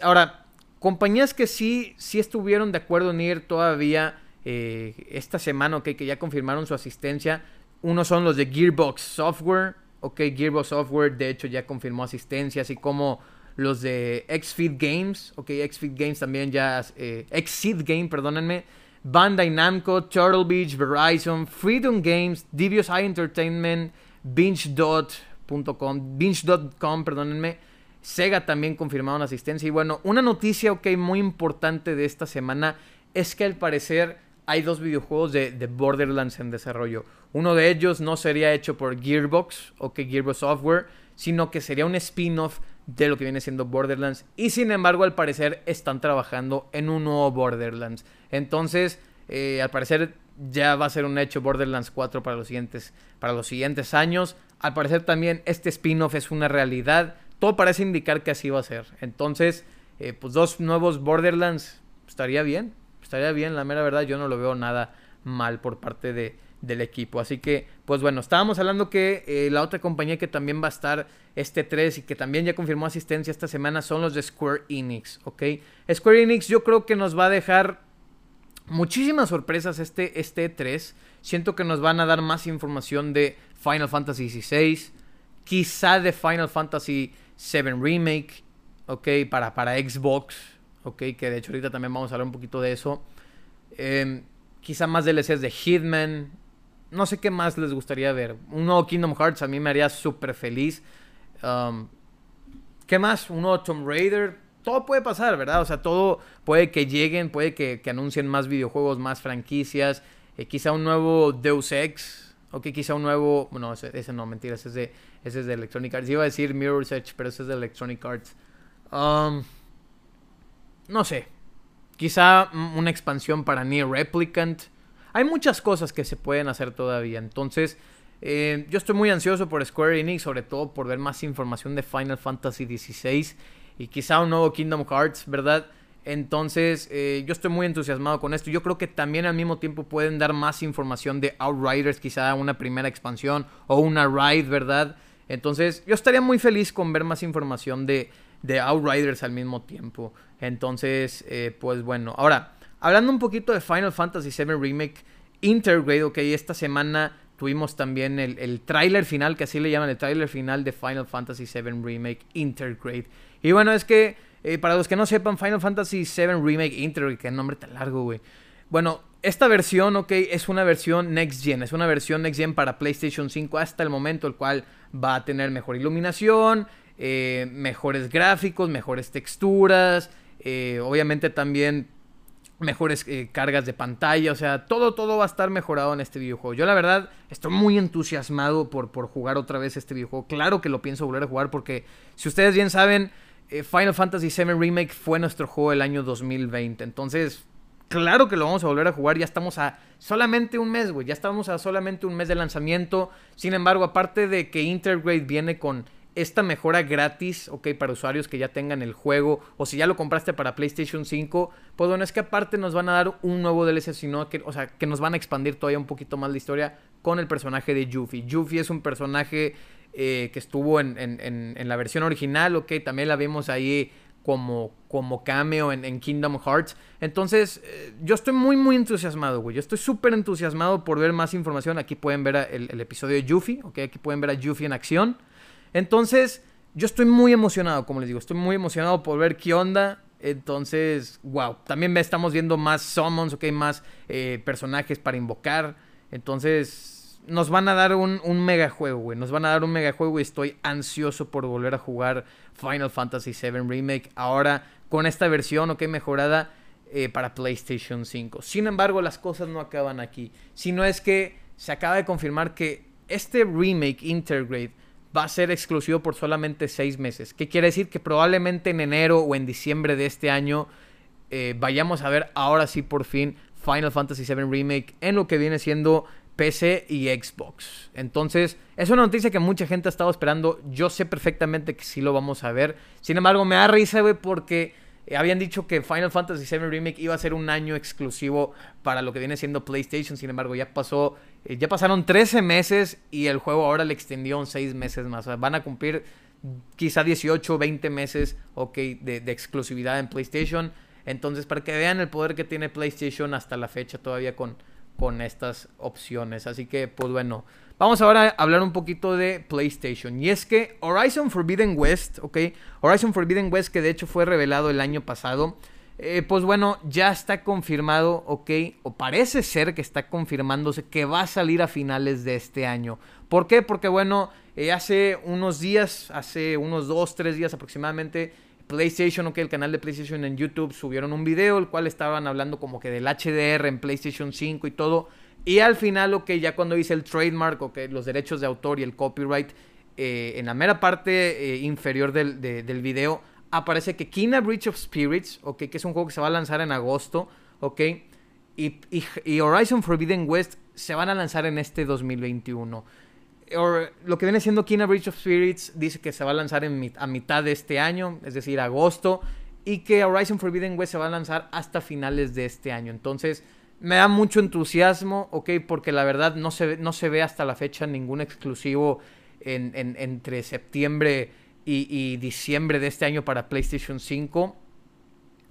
Ahora, compañías que sí, sí estuvieron de acuerdo en ir todavía eh, esta semana, ok, que ya confirmaron su asistencia. Uno son los de Gearbox Software, Gearbox Software de hecho ya confirmó asistencia, así como los de Xfeed Games, ok, Xfeed Games también ya, eh, Xseed Game, perdónenme, Bandai Namco, Turtle Beach, Verizon, Freedom Games, Devious Eye Entertainment, Binge Dot, Binge.com, perdónenme. Sega también confirmaron asistencia. Y bueno, una noticia, ok, muy importante de esta semana es que al parecer hay dos videojuegos de, Borderlands en desarrollo. Uno de ellos no sería hecho por Gearbox, ok, Gearbox Software, sino que sería un spin-off de lo que viene siendo Borderlands. Y sin embargo, al parecer están trabajando en un nuevo Borderlands. Entonces, eh, al parecer ya va a ser un hecho Borderlands 4 para los siguientes, para los siguientes años. Al parecer también este spin-off es una realidad. Todo parece indicar que así va a ser. Entonces, eh, pues dos nuevos Borderlands estaría bien. Estaría bien, la mera verdad, yo no lo veo nada mal por parte de, del equipo. Así que, pues bueno, estábamos hablando que eh, la otra compañía que también va a estar este 3 y que también ya confirmó asistencia esta semana son los de Square Enix, ¿ok? Square Enix yo creo que nos va a dejar muchísimas sorpresas este, este 3. Siento que nos van a dar más información de Final Fantasy XVI, quizá de Final Fantasy VII Remake, ok, para, para Xbox, ok, que de hecho ahorita también vamos a hablar un poquito de eso. Em, quizá más DLCs de Hitman, no sé qué más les gustaría ver. Un nuevo Kingdom Hearts a mí me haría súper feliz. Um, ¿Qué más? Un nuevo Tomb Raider. Todo puede pasar, ¿verdad? O sea, todo puede que lleguen, puede que, anuncien más videojuegos, más franquicias. Eh, quizá un nuevo Deus Ex, Ok, quizá un nuevo. Bueno, ese, no, mentira, ese es, de, ese es de Electronic Arts. Iba a decir Mirror's Edge, pero ese es de Electronic Arts. Um, no sé. Quizá una expansión para Near Replicant. Hay muchas cosas que se pueden hacer todavía. Entonces, eh, yo estoy muy ansioso por Square Enix, sobre todo por ver más información de Final Fantasy XVI y quizá un nuevo Kingdom Hearts, ¿verdad? Entonces, eh, yo estoy muy entusiasmado con esto. Yo creo que también al mismo tiempo pueden dar más información de Outriders, quizá una primera expansión o una ride, ¿verdad? Entonces, yo estaría muy feliz con ver más información de, de Outriders al mismo tiempo. Entonces, eh, pues bueno. Ahora, hablando un poquito de Final Fantasy VII Remake Intergrade, ok, esta semana tuvimos también el, el tráiler final, que así le llaman el tráiler final de Final Fantasy VII Remake Intergrade. Y bueno, es que, eh, para los que no sepan, Final Fantasy VII Remake Intergrade, que nombre tan largo, güey. Bueno, esta versión, ok, es una versión Next Gen, es una versión Next Gen para PlayStation 5 hasta el momento, el cual va a tener mejor iluminación, eh, mejores gráficos, mejores texturas, eh, obviamente también mejores eh, cargas de pantalla, o sea, todo, todo va a estar mejorado en este videojuego. Yo la verdad estoy muy entusiasmado por, por jugar otra vez este videojuego. Claro que lo pienso volver a jugar porque, si ustedes bien saben, Final Fantasy VII Remake fue nuestro juego del año 2020. Entonces, claro que lo vamos a volver a jugar. Ya estamos a solamente un mes, güey. Ya estamos a solamente un mes de lanzamiento. Sin embargo, aparte de que Intergrade viene con esta mejora gratis, ok, para usuarios que ya tengan el juego, o si ya lo compraste para PlayStation 5, pues bueno, es que aparte nos van a dar un nuevo DLC, sino que, o sea, que nos van a expandir todavía un poquito más la historia con el personaje de Yuffie. Yuffie es un personaje eh, que estuvo en, en, la versión original, ok, también la vimos ahí como, como cameo en, Kingdom Hearts. Entonces, eh, yo estoy muy, muy entusiasmado, güey. Yo estoy súper entusiasmado por ver más información. Aquí pueden ver el, episodio de Yuffie, ok, aquí pueden ver a Yuffie en acción. Entonces, yo estoy muy emocionado, como les digo, estoy muy emocionado por ver qué onda. Entonces, wow, también estamos viendo más summons, ok, más eh, personajes para invocar. Entonces, nos van a dar un, un mega juego, güey. Nos van a dar un mega juego y estoy ansioso por volver a jugar Final Fantasy VII Remake. Ahora, con esta versión, ok, mejorada eh, para PlayStation 5. Sin embargo, las cosas no acaban aquí. Sino es que se acaba de confirmar que este remake Intergrade va a ser exclusivo por solamente seis meses. ¿Qué quiere decir? Que probablemente en enero o en diciembre de este año eh, vayamos a ver ahora sí por fin Final Fantasy VII Remake en lo que viene siendo PC y Xbox. Entonces, es una noticia que mucha gente ha estado esperando. Yo sé perfectamente que sí lo vamos a ver. Sin embargo, me da risa, güey, porque eh, habían dicho que Final Fantasy VII Remake iba a ser un año exclusivo para lo que viene siendo PlayStation. Sin embargo, ya pasó, eh, ya pasaron 13 meses y el juego ahora le extendió 6 meses más. van a cumplir quizá 18 o 20 meses de exclusividad en PlayStation. Entonces, para que vean el poder que tiene PlayStation hasta la fecha todavía con, con estas opciones. Así que, pues bueno. Vamos ahora a hablar un poquito de PlayStation. Y es que Horizon Forbidden West, ¿ok? Horizon Forbidden West, que de hecho fue revelado el año pasado. Eh, pues bueno, ya está confirmado, ¿ok? O parece ser que está confirmándose que va a salir a finales de este año. ¿Por qué? Porque bueno, eh, hace unos días, hace unos dos, tres días aproximadamente, PlayStation, ok, el canal de PlayStation en YouTube subieron un video, el cual estaban hablando como que del HDR en PlayStation 5 y todo. Y al final, ok, ya cuando hice el trademark, ok, los derechos de autor y el copyright, eh, en la mera parte eh, inferior del, del, video, aparece que Kina Breach of Spirits, ok, que es un juego que se va a lanzar en agosto, ok, y, y, Horizon Forbidden West se van a lanzar en este 2021. Lo que viene siendo Kina Breach of Spirits dice que se va a lanzar a mitad de este año, es decir, agosto, y que Horizon Forbidden West se va a lanzar hasta finales de este año. Entonces, me da mucho entusiasmo, ok, porque la verdad no se, no se ve hasta la fecha ningún exclusivo en, entre septiembre y, diciembre de este año para PlayStation 5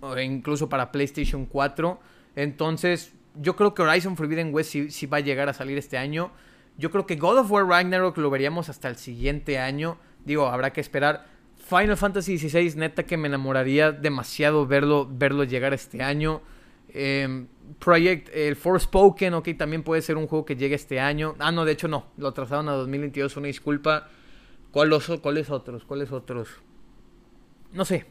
o incluso para PlayStation 4. Entonces, yo creo que Horizon Forbidden West sí, va a llegar a salir este año. Yo creo que God of War Ragnarok lo veríamos hasta el siguiente año. Digo, habrá que esperar. Final Fantasy XVI, neta que me enamoraría demasiado verlo, verlo llegar este año. Eh, Project, el Forspoken, ok, también puede ser un juego que llegue este año. Ah, no, de hecho no, lo trazaron a 2022, una disculpa. ¿Cuáles otros? ¿Cuáles otros? No sé.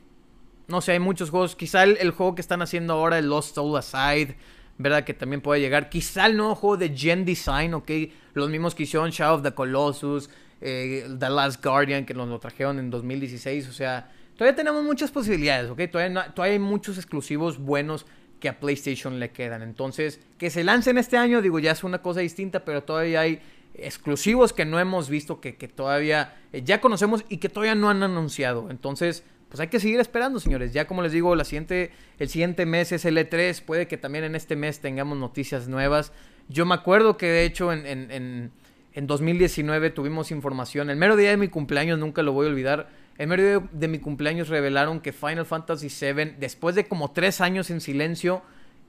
No sé, hay muchos juegos. Quizá el, juego que están haciendo ahora, el Lost Soul Aside, ¿verdad? Que también puede llegar. Quizá el nuevo juego de Gen Design, ok. Los mismos que hicieron Shadow of the Colossus, eh, The Last Guardian, que nos lo trajeron en 2016. O sea, todavía tenemos muchas posibilidades, ok. Todavía, todavía hay muchos exclusivos buenos que a PlayStation le quedan. Entonces, que se lancen este año, digo, ya es una cosa distinta, pero todavía hay exclusivos que no hemos visto, que, todavía eh, ya conocemos y que todavía no han anunciado. Entonces, pues hay que seguir esperando, señores. Ya como les digo, la siguiente, el siguiente mes es el E3. Puede que también en este mes tengamos noticias nuevas. Yo me acuerdo que de hecho en, en, en 2019 tuvimos información. El mero día de mi cumpleaños, nunca lo voy a olvidar. en medio de, mi cumpleaños revelaron que Final Fantasy VII, después de como tres años en silencio,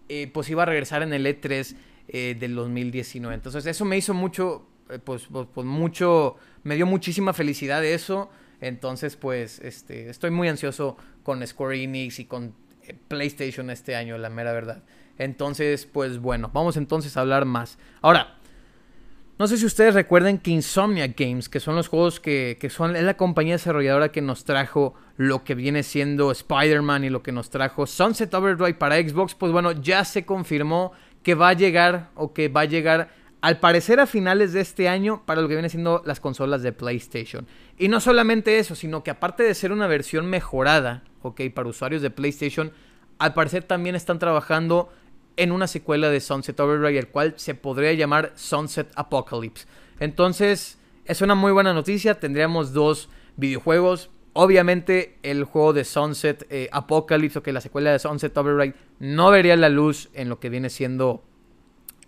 eh, pues iba a regresar en el E3 eh, del 2019. Entonces eso me hizo mucho, eh, pues, pues, pues, mucho, me dio muchísima felicidad eso. Entonces pues este, estoy muy ansioso con Square Enix y con PlayStation este año, la mera verdad. Entonces pues bueno, vamos entonces a hablar más. Ahora, no sé si ustedes recuerden que Insomnia Games, que son los juegos que, que son, es la compañía desarrolladora que nos trajo lo que viene siendo Spider-Man y lo que nos trajo Sunset Overdrive para Xbox, pues bueno, ya se confirmó que va a llegar o que va a llegar al parecer a finales de este año para lo que viene siendo las consolas de PlayStation. Y no solamente eso, sino que aparte de ser una versión mejorada, ok, para usuarios de PlayStation, al parecer también están trabajando en una secuela de Sunset Overdrive, el cual se podría llamar Sunset Apocalypse. Entonces, es una muy buena noticia. Tendríamos dos videojuegos. Obviamente, el juego de Sunset eh, Apocalypse, o que la secuela de Sunset Overdrive, no vería la luz en lo que viene siendo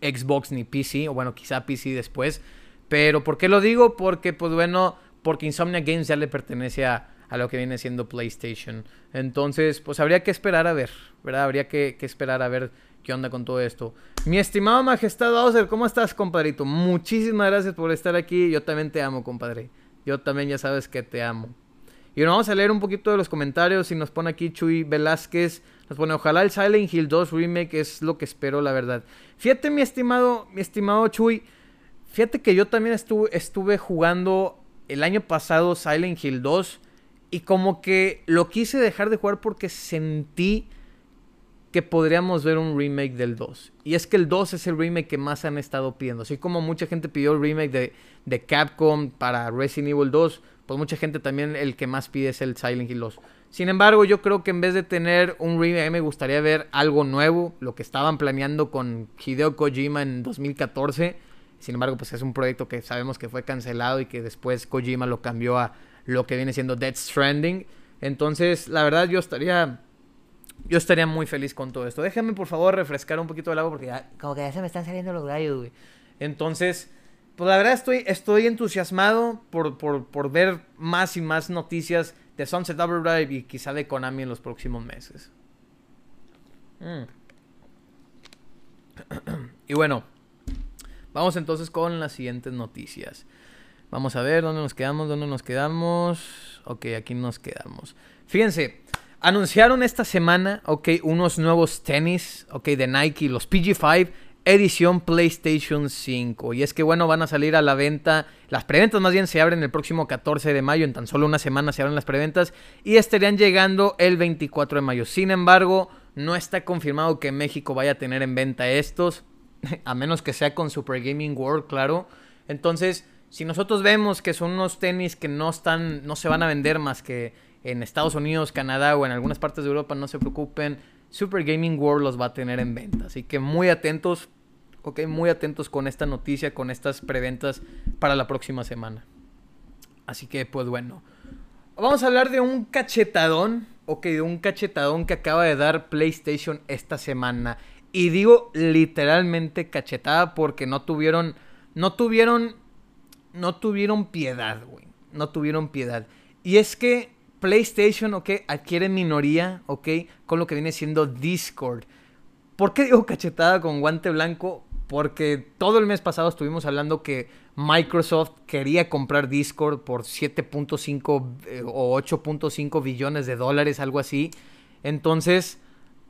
Xbox ni PC, o bueno, quizá PC después. Pero, ¿por qué lo digo? Porque, pues bueno, porque Insomnia Games ya le pertenece a, lo que viene siendo PlayStation. Entonces, pues habría que esperar a ver, ¿verdad? Habría que, que esperar a ver ¿Qué onda con todo esto? Mi estimado Majestad Bowser, ¿cómo estás, compadrito? Muchísimas gracias por estar aquí. Yo también te amo, compadre. Yo también ya sabes que te amo. Y bueno, vamos a leer un poquito de los comentarios. Y nos pone aquí Chuy Velázquez. Nos pone, ojalá el Silent Hill 2 Remake es lo que espero, la verdad. Fíjate, mi estimado, mi estimado Chuy. Fíjate que yo también estuve, estuve jugando el año pasado Silent Hill 2. Y como que lo quise dejar de jugar porque sentí que podríamos ver un remake del 2. Y es que el 2 es el remake que más han estado pidiendo. Así como mucha gente pidió el remake de, de Capcom para Resident Evil 2, pues mucha gente también el que más pide es el Silent Hill 2. Sin embargo, yo creo que en vez de tener un remake, me gustaría ver algo nuevo, lo que estaban planeando con Hideo Kojima en 2014. Sin embargo, pues es un proyecto que sabemos que fue cancelado y que después Kojima lo cambió a lo que viene siendo Dead Stranding. Entonces, la verdad, yo estaría yo estaría muy feliz con todo esto. Déjenme, por favor, refrescar un poquito el agua porque ya, como que ya se me están saliendo los gallos, güey. Entonces, pues la verdad estoy, estoy entusiasmado por, por, ver más y más noticias de Sunset Overdrive y quizá de Konami en los próximos meses. Mm. y bueno, vamos entonces con las siguientes noticias. Vamos a ver dónde nos quedamos, dónde nos quedamos. Ok, aquí nos quedamos. Fíjense, Anunciaron esta semana, ok, unos nuevos tenis, ok, de Nike, los PG5 edición PlayStation 5. Y es que bueno, van a salir a la venta, las preventas más bien se abren el próximo 14 de mayo, en tan solo una semana se abren las preventas y estarían llegando el 24 de mayo. Sin embargo, no está confirmado que México vaya a tener en venta estos, a menos que sea con Super Gaming World, claro. Entonces, si nosotros vemos que son unos tenis que no están, no se van a vender más que en Estados Unidos, Canadá o en algunas partes de Europa, no se preocupen. Super Gaming World los va a tener en venta. Así que muy atentos, ok, muy atentos con esta noticia, con estas preventas para la próxima semana. Así que, pues bueno. Vamos a hablar de un cachetadón, ok, de un cachetadón que acaba de dar PlayStation esta semana. Y digo literalmente cachetada porque no tuvieron, no tuvieron, no tuvieron piedad, güey. No tuvieron piedad. Y es que PlayStation, ok, adquiere minoría, ok, con lo que viene siendo Discord. ¿Por qué digo cachetada con guante blanco? Porque todo el mes pasado estuvimos hablando que Microsoft quería comprar Discord por 7.5 eh, o 8.5 billones de dólares, algo así. Entonces,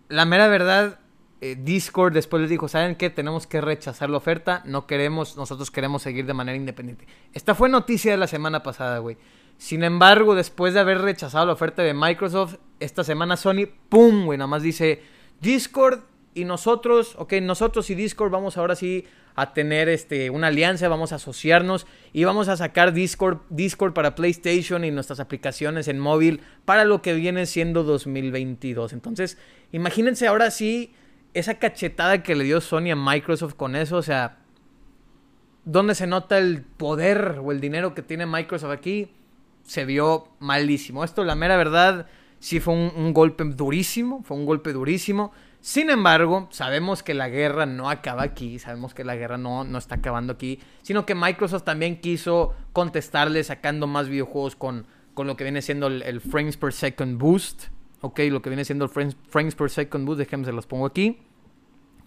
la mera verdad, eh, Discord después les dijo, ¿saben qué? Tenemos que rechazar la oferta, no queremos, nosotros queremos seguir de manera independiente. Esta fue noticia de la semana pasada, güey. Sin embargo, después de haber rechazado la oferta de Microsoft, esta semana Sony, ¡pum! Güey, nada más dice Discord y nosotros, ok, nosotros y Discord vamos ahora sí a tener este, una alianza, vamos a asociarnos y vamos a sacar Discord, Discord para PlayStation y nuestras aplicaciones en móvil para lo que viene siendo 2022. Entonces, imagínense ahora sí esa cachetada que le dio Sony a Microsoft con eso, o sea, ¿dónde se nota el poder o el dinero que tiene Microsoft aquí? se vio malísimo. Esto, la mera verdad, sí fue un, golpe durísimo, fue un golpe durísimo. Sin embargo, sabemos que la guerra no acaba aquí, sabemos que la guerra no, no está acabando aquí, sino que Microsoft también quiso contestarle sacando más videojuegos con, con lo que viene siendo el, frames per second boost. Ok, lo que viene siendo el frames, frames per second boost, déjenme se los pongo aquí.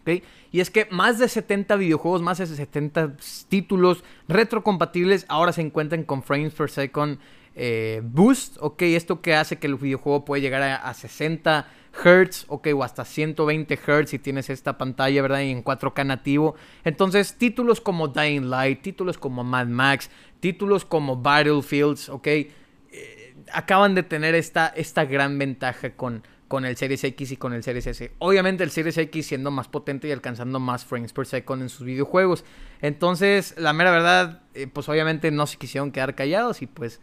Okay. Y es que más de 70 videojuegos, más de 70 títulos retrocompatibles ahora se encuentran con frames per second eh, boost. Ok, esto que hace que el videojuego puede llegar a, a 60 Hz, ok, o hasta 120 Hz si tienes esta pantalla, ¿verdad? Y en 4K nativo. Entonces, títulos como Dying Light, títulos como Mad Max, títulos como Battlefields, ok, eh, acaban de tener esta, esta gran ventaja con, con el Series X y con el Series S. Obviamente el Series X siendo más potente y alcanzando más frames per second en sus videojuegos. Entonces, la mera verdad, eh, pues obviamente no se quisieron quedar callados y pues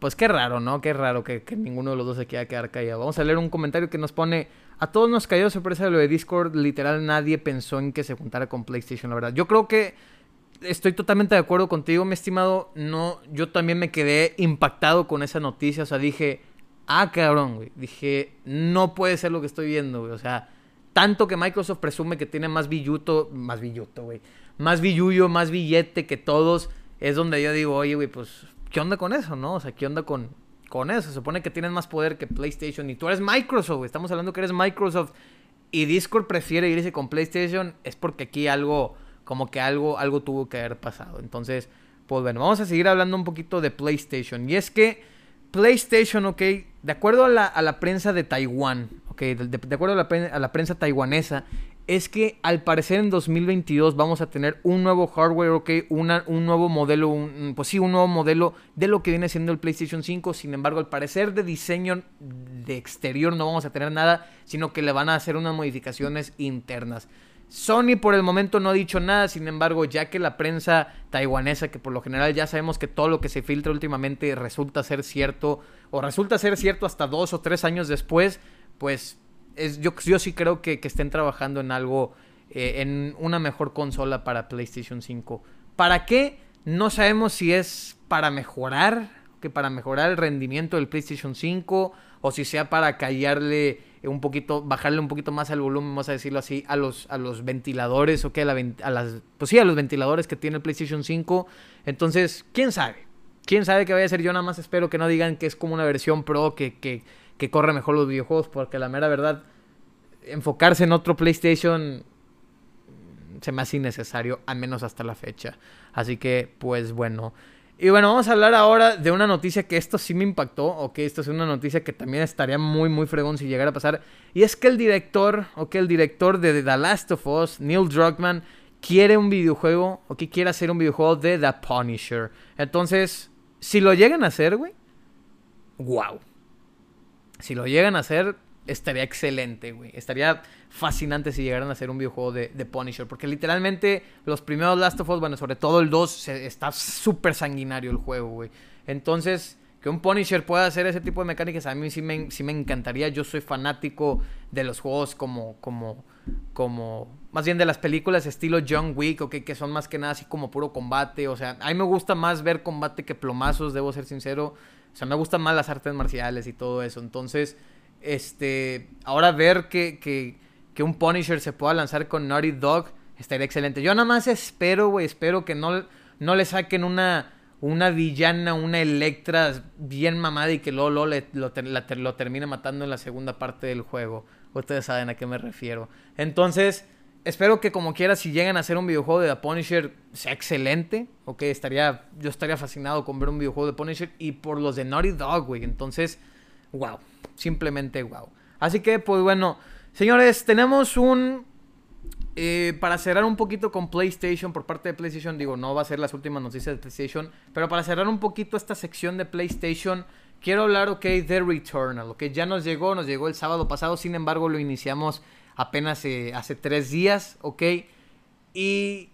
pues qué raro, ¿no? Qué raro que, ninguno de los dos se quiera quedar callado. Vamos a leer un comentario que nos pone... A todos nos cayó sorpresa de lo de Discord. Literal, nadie pensó en que se juntara con PlayStation, la verdad. Yo creo que estoy totalmente de acuerdo contigo, mi estimado. No, yo también me quedé impactado con esa noticia. O sea, dije... Ah, cabrón, güey. Dije, no puede ser lo que estoy viendo, güey. O sea, tanto que Microsoft presume que tiene más billuto... Más billuto, güey. Más billullo, más billete que todos. Es donde yo digo, oye, güey, pues ¿qué onda con eso, no? O sea, ¿qué onda con, con eso? Se supone que tienes más poder que PlayStation y tú eres Microsoft, estamos hablando que eres Microsoft y Discord prefiere irse con PlayStation, es porque aquí algo, como que algo, algo tuvo que haber pasado. Entonces, pues bueno, vamos a seguir hablando un poquito de PlayStation. Y es que PlayStation, ok, de acuerdo a la, a la prensa de Taiwán, ok, de, acuerdo a la, a la prensa taiwanesa, es que al parecer en 2022 vamos a tener un nuevo hardware, ok, un nuevo modelo, pues sí, un nuevo modelo de lo que viene siendo el PlayStation 5. Sin embargo, al parecer de diseño de exterior no vamos a tener nada, sino que le van a hacer unas modificaciones internas. Sony por el momento no ha dicho nada, sin embargo, ya que la prensa taiwanesa, que por lo general ya sabemos que todo lo que se filtra últimamente resulta ser cierto, o resulta ser cierto hasta dos o tres años después, pues yo, yo sí creo que, estén trabajando en algo, eh, en una mejor consola para PlayStation 5. ¿Para qué? No sabemos si es para mejorar, que para mejorar el rendimiento del PlayStation 5 o si sea para callarle un poquito, bajarle un poquito más al volumen, vamos a decirlo así, a los, a los ventiladores, o que a, las, pues sí, a los ventiladores que tiene el PlayStation 5. Entonces, quién sabe, quién sabe qué vaya a ser. Yo nada más espero que no digan que es como una versión pro que, que, que corre mejor los videojuegos, porque la mera verdad, enfocarse en otro PlayStation se me hace innecesario, al menos hasta la fecha. Así que, pues bueno. Y bueno, vamos a hablar ahora de una noticia que esto sí me impactó, o que esto es una noticia que también estaría muy, muy fregón si llegara a pasar. Y es que el director, o que el director de The Last of Us, Neil Druckmann, quiere un videojuego, o que quiere hacer un videojuego de The Punisher. Entonces, si lo llegan a hacer, güey, wow. Si lo llegan a hacer, estaría excelente, güey. Estaría fascinante si llegaran a hacer un videojuego de, Punisher. Porque literalmente los primeros Last of Us, bueno, sobre todo el 2, está súper sanguinario el juego, güey. Entonces, que un Punisher pueda hacer ese tipo de mecánicas, a mí sí me, sí me encantaría. Yo soy fanático de los juegos como, como, como, más bien de las películas estilo John Wick, okay, que son más que nada así como puro combate. O sea, a mí me gusta más ver combate que plomazos, debo ser sincero. O sea, me gustan más las artes marciales y todo eso. Entonces, este, ahora ver que, que, que un Punisher se pueda lanzar con Naughty Dog estaría excelente. Yo nada más espero, güey, espero que no, no le saquen una, una villana, una Electra bien mamada y que luego, lo, lo termine matando en la segunda parte del juego. Ustedes saben a qué me refiero. Entonces, espero que como quiera, si llegan a hacer un videojuego de The Punisher, sea excelente. Ok, estaría, yo estaría fascinado con ver un videojuego de Punisher y por los de Naughty Dog, güey. Entonces, wow, simplemente wow. Así que, pues bueno, señores, tenemos un... Eh, para cerrar un poquito con PlayStation por parte de PlayStation, digo, no va a ser las últimas noticias de PlayStation, pero para cerrar un poquito esta sección de PlayStation, quiero hablar, ok, de Returnal, ok, ya nos llegó, nos llegó el sábado pasado, sin embargo lo iniciamos apenas eh, hace tres días, ok, y,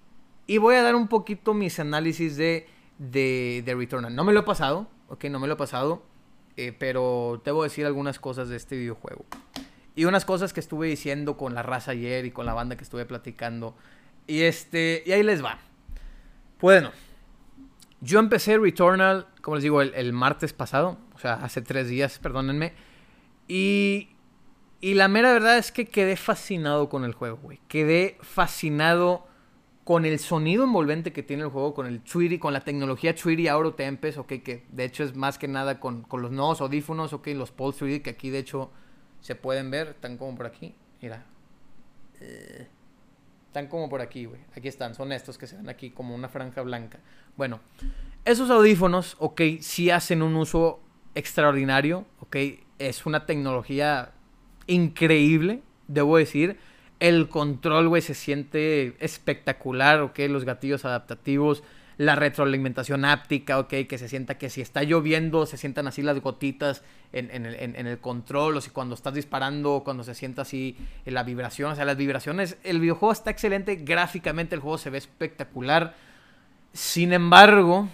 y, voy a dar un poquito mis análisis de, de, de Returnal. No me lo he pasado, ok, no me lo he pasado. Eh, pero a decir algunas cosas de este videojuego. Y unas cosas que estuve diciendo con la raza ayer y con la banda que estuve platicando. Y este, y ahí les va. Bueno, yo empecé Returnal, como les digo, el, martes pasado, o sea, hace tres días, perdónenme. Y, y la mera verdad es que quedé fascinado con el juego, güey. Quedé fascinado con el sonido envolvente que tiene el juego, con el Tweety, con la tecnología Tweety Auro Tempest, ok, que de hecho es más que nada con, los nuevos audífonos, ok, los Pulse 3D que aquí de hecho se pueden ver, están como por aquí, mira. Están como por aquí, güey. Aquí están, son estos que se ven aquí como una franja blanca. Bueno, esos audífonos, ok, sí hacen un uso extraordinario, ok, es una tecnología increíble, debo decir el control, güey, se siente espectacular, ¿ok? Los gatillos adaptativos, la retroalimentación áptica, ¿ok? Que se sienta que si está lloviendo, se sientan así las gotitas en, el, control, o si cuando estás disparando, cuando se sienta así la vibración, o sea, las vibraciones. El videojuego está excelente, gráficamente el juego se ve espectacular. Sin embargo,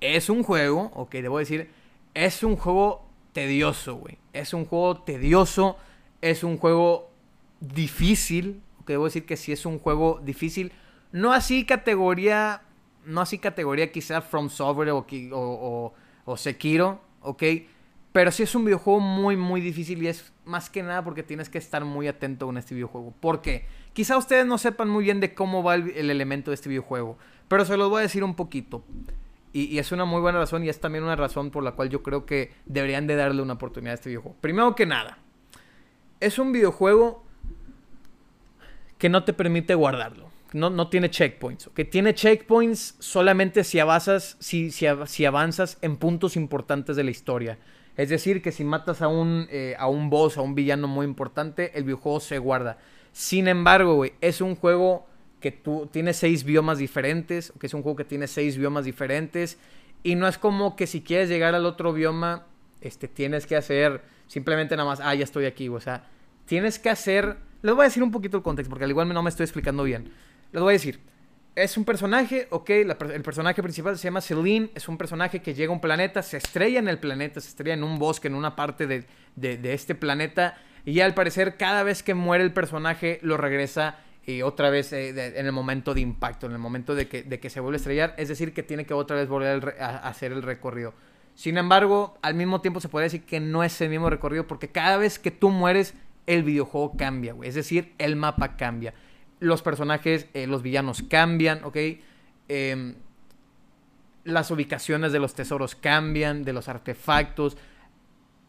es un juego, ok, debo decir, es un juego tedioso, güey. Es un juego tedioso, es un juego difícil, que debo decir que sí es un juego difícil, no así categoría, no así categoría quizá From Software o, o, o, Sekiro, ¿ok? Pero sí es un videojuego muy, muy difícil y es más que nada porque tienes que estar muy atento con este videojuego. ¿Por qué? Quizá ustedes no sepan muy bien de cómo va el, elemento de este videojuego, pero se los voy a decir un poquito. Y, es una muy buena razón y es también una razón por la cual yo creo que deberían de darle una oportunidad a este videojuego. Primero que nada, es un videojuego que no te permite guardarlo. No, no tiene checkpoints. Que tiene checkpoints solamente si avanzas, si, si, avanzas en puntos importantes de la historia. Es decir, que si matas a un, eh, a un boss, a un villano muy importante, el videojuego se guarda. Sin embargo, es un juego que tú tienes seis biomas diferentes, que es un juego que tiene seis biomas diferentes, y no es como que si quieres llegar al otro bioma, este, tienes que hacer simplemente nada más, ah, ya estoy aquí, o sea, tienes que hacer les voy a decir un poquito el contexto, porque al igual no me estoy explicando bien. Les voy a decir. Es un personaje, ok, el personaje principal se llama Celine, es un personaje que llega a un planeta, se estrella en el planeta, se estrella en un bosque, en una parte de, este planeta, y al parecer cada vez que muere el personaje lo regresa y otra vez eh, en el momento de impacto, en el momento de que, de que, se vuelve a estrellar, es decir, que tiene que otra vez volver a, hacer el recorrido. Sin embargo, al mismo tiempo se puede decir que no es el mismo recorrido porque cada vez que tú mueres el videojuego cambia, güey. Es decir, el mapa cambia. Los personajes, eh, los villanos cambian, ¿ok? Em, las ubicaciones de los tesoros cambian, de los artefactos.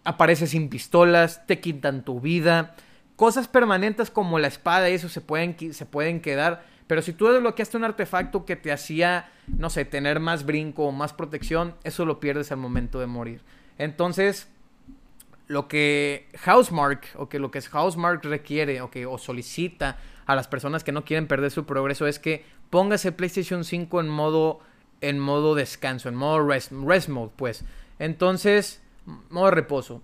Apareces sin pistolas, te quitan tu vida. Cosas permanentes como la espada y eso se pueden, se pueden quedar. Pero si tú desbloqueaste un artefacto que te hacía, no sé, tener más brinco o más protección, eso lo pierdes al momento de morir. Entonces, lo que Housemark o que lo que Housemark requiere o que o solicita a las personas que no quieren perder su progreso es que póngase PlayStation 5 en modo en modo descanso, en modo rest, rest mode, pues. Entonces, modo reposo.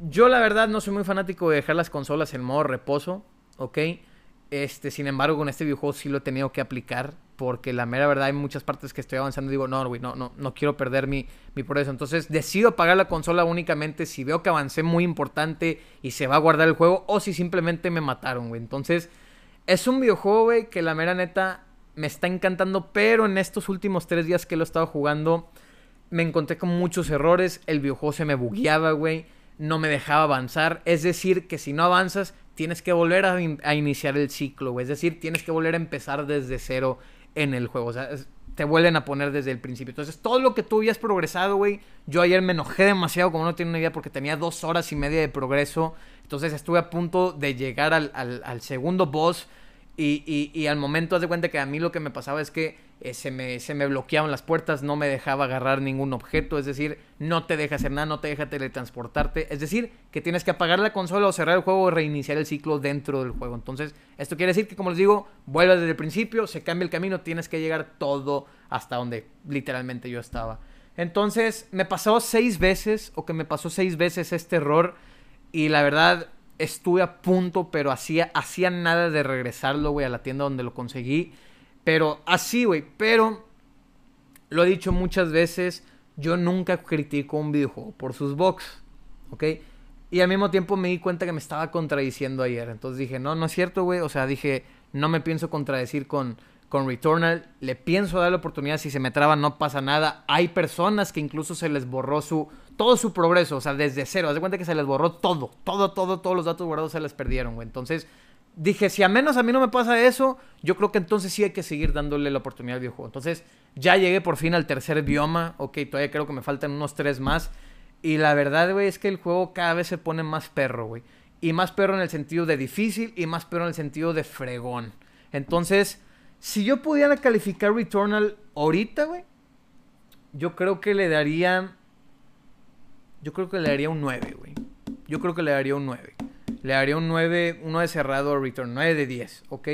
Yo la verdad no soy muy fanático de dejar las consolas en modo reposo, ¿ok? Este, sin embargo, con este videojuego sí lo he tenido que aplicar. Porque la mera verdad hay muchas partes que estoy avanzando y digo, no, güey, no, no, no quiero perder mi, mi progreso. Entonces decido apagar la consola únicamente si veo que avancé muy importante y se va a guardar el juego. O si simplemente me mataron, güey. Entonces, es un videojuego, güey, que la mera neta me está encantando. Pero en estos últimos tres días que lo he estado jugando, me encontré con muchos errores. El videojuego se me bugueaba, güey. No me dejaba avanzar. Es decir, que si no avanzas, tienes que volver a, iniciar el ciclo. Es decir, tienes que volver a empezar desde cero en el juego. O sea, te vuelven a poner desde el principio. Entonces, todo lo que tú habías progresado, güey. Yo ayer me enojé demasiado, como no tiene una idea, porque tenía dos horas y media de progreso. Entonces, estuve a punto de llegar al, al segundo boss. Y, al momento, haz de cuenta que a mí lo que me pasaba es que eh, se, me, se me bloqueaban las puertas, no me dejaba agarrar ningún objeto, es decir, no te deja hacer nada, no te deja teletransportarte, es decir, que tienes que apagar la consola o cerrar el juego o reiniciar el ciclo dentro del juego. Entonces, esto quiere decir que, como les digo, vuelve desde el principio, se cambia el camino, tienes que llegar todo hasta donde literalmente yo estaba. Entonces, me pasó seis veces, o que me pasó seis veces este error, y la verdad estuve a punto, pero hacía, nada de regresarlo, güey, a la tienda donde lo conseguí. Pero así, güey, pero lo he dicho muchas veces, yo nunca critico un videojuego por sus bugs, ¿ok? Y al mismo tiempo me di cuenta que me estaba contradiciendo ayer. Entonces dije, no, no es cierto, güey. O sea, dije, no me pienso contradecir con, con Returnal. Le pienso dar la oportunidad. Si se me traba, no pasa nada. Hay personas que incluso se les borró su, todo su progreso, o sea, desde cero. Haz de cuenta que se les borró todo, todo, todo, todos los datos guardados se les perdieron, güey. Entonces, dije, si a menos a mí no me pasa eso, yo creo que entonces sí hay que seguir dándole la oportunidad al videojuego. Entonces, ya llegué por fin al tercer bioma. Ok, todavía creo que me faltan unos tres más. Y la verdad, güey, es que el juego cada vez se pone más perro, güey. Y más perro en el sentido de difícil y más perro en el sentido de fregón. Entonces, si yo pudiera calificar Returnal ahorita, güey, yo creo que le daría. Yo creo que le daría un 9, güey. Yo creo que le daría un 9. Le daría un 9, uno de cerrado a Return, 9 de 10, ¿ok?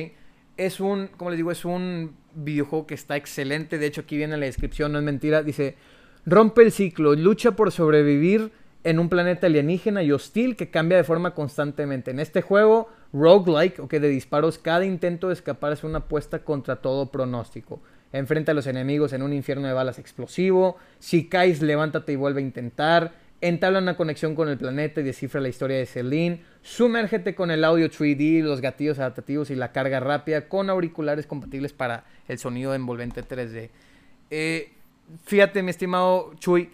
Es un, como les digo, es un videojuego que está excelente. De hecho, aquí viene la descripción, no es mentira. Dice, rompe el ciclo, lucha por sobrevivir en un planeta alienígena y hostil que cambia de forma constantemente. En este juego, roguelike, o que de disparos, cada intento de escapar es una apuesta contra todo pronóstico. Enfrenta a los enemigos en un infierno de balas explosivo. Si caes, levántate y vuelve a intentar. Entabla una conexión con el planeta y descifra la historia de Celine. Sumérgete con el audio 3D, los gatillos adaptativos y la carga rápida con auriculares compatibles para el sonido envolvente 3D. Eh, fíjate, mi estimado Chuy,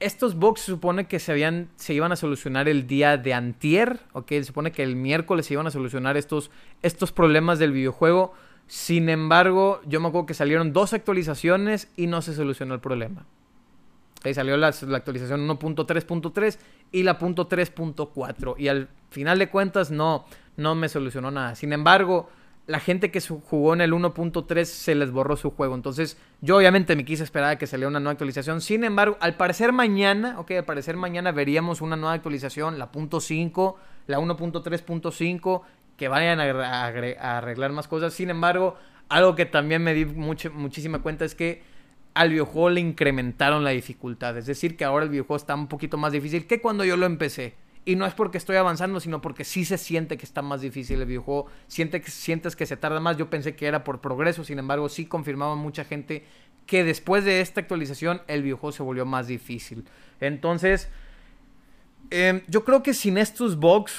estos bugs se supone que se, iban a solucionar el día de antier, ok, se supone que el miércoles se iban a solucionar estos, estos problemas del videojuego. Sin embargo, yo me acuerdo que salieron dos actualizaciones y no se solucionó el problema. Okay, salió la, la actualización 1.3.3 y la .3.4 y al final de cuentas no, no me solucionó nada. Sin embargo, la gente que jugó en el 1.3 se les borró su juego. Entonces, yo obviamente me quise esperar a que saliera una nueva actualización. Sin embargo, al parecer mañana, ok, al parecer mañana veríamos una nueva actualización, la .5, la 1.3.5, que vayan a, arreglar más cosas. Sin embargo, algo que también me di muchísima cuenta es que al videojuego le incrementaron la dificultad. Es decir, que ahora el videojuego está un poquito más difícil que cuando yo lo empecé. Y no es porque estoy avanzando, sino porque sí se siente que está más difícil el videojuego. Siente sientes que se tarda más. Yo pensé que era por progreso, sin embargo, sí confirmaba mucha gente que después de esta actualización el videojuego se volvió más difícil. Entonces, em, yo creo que sin estos bugs,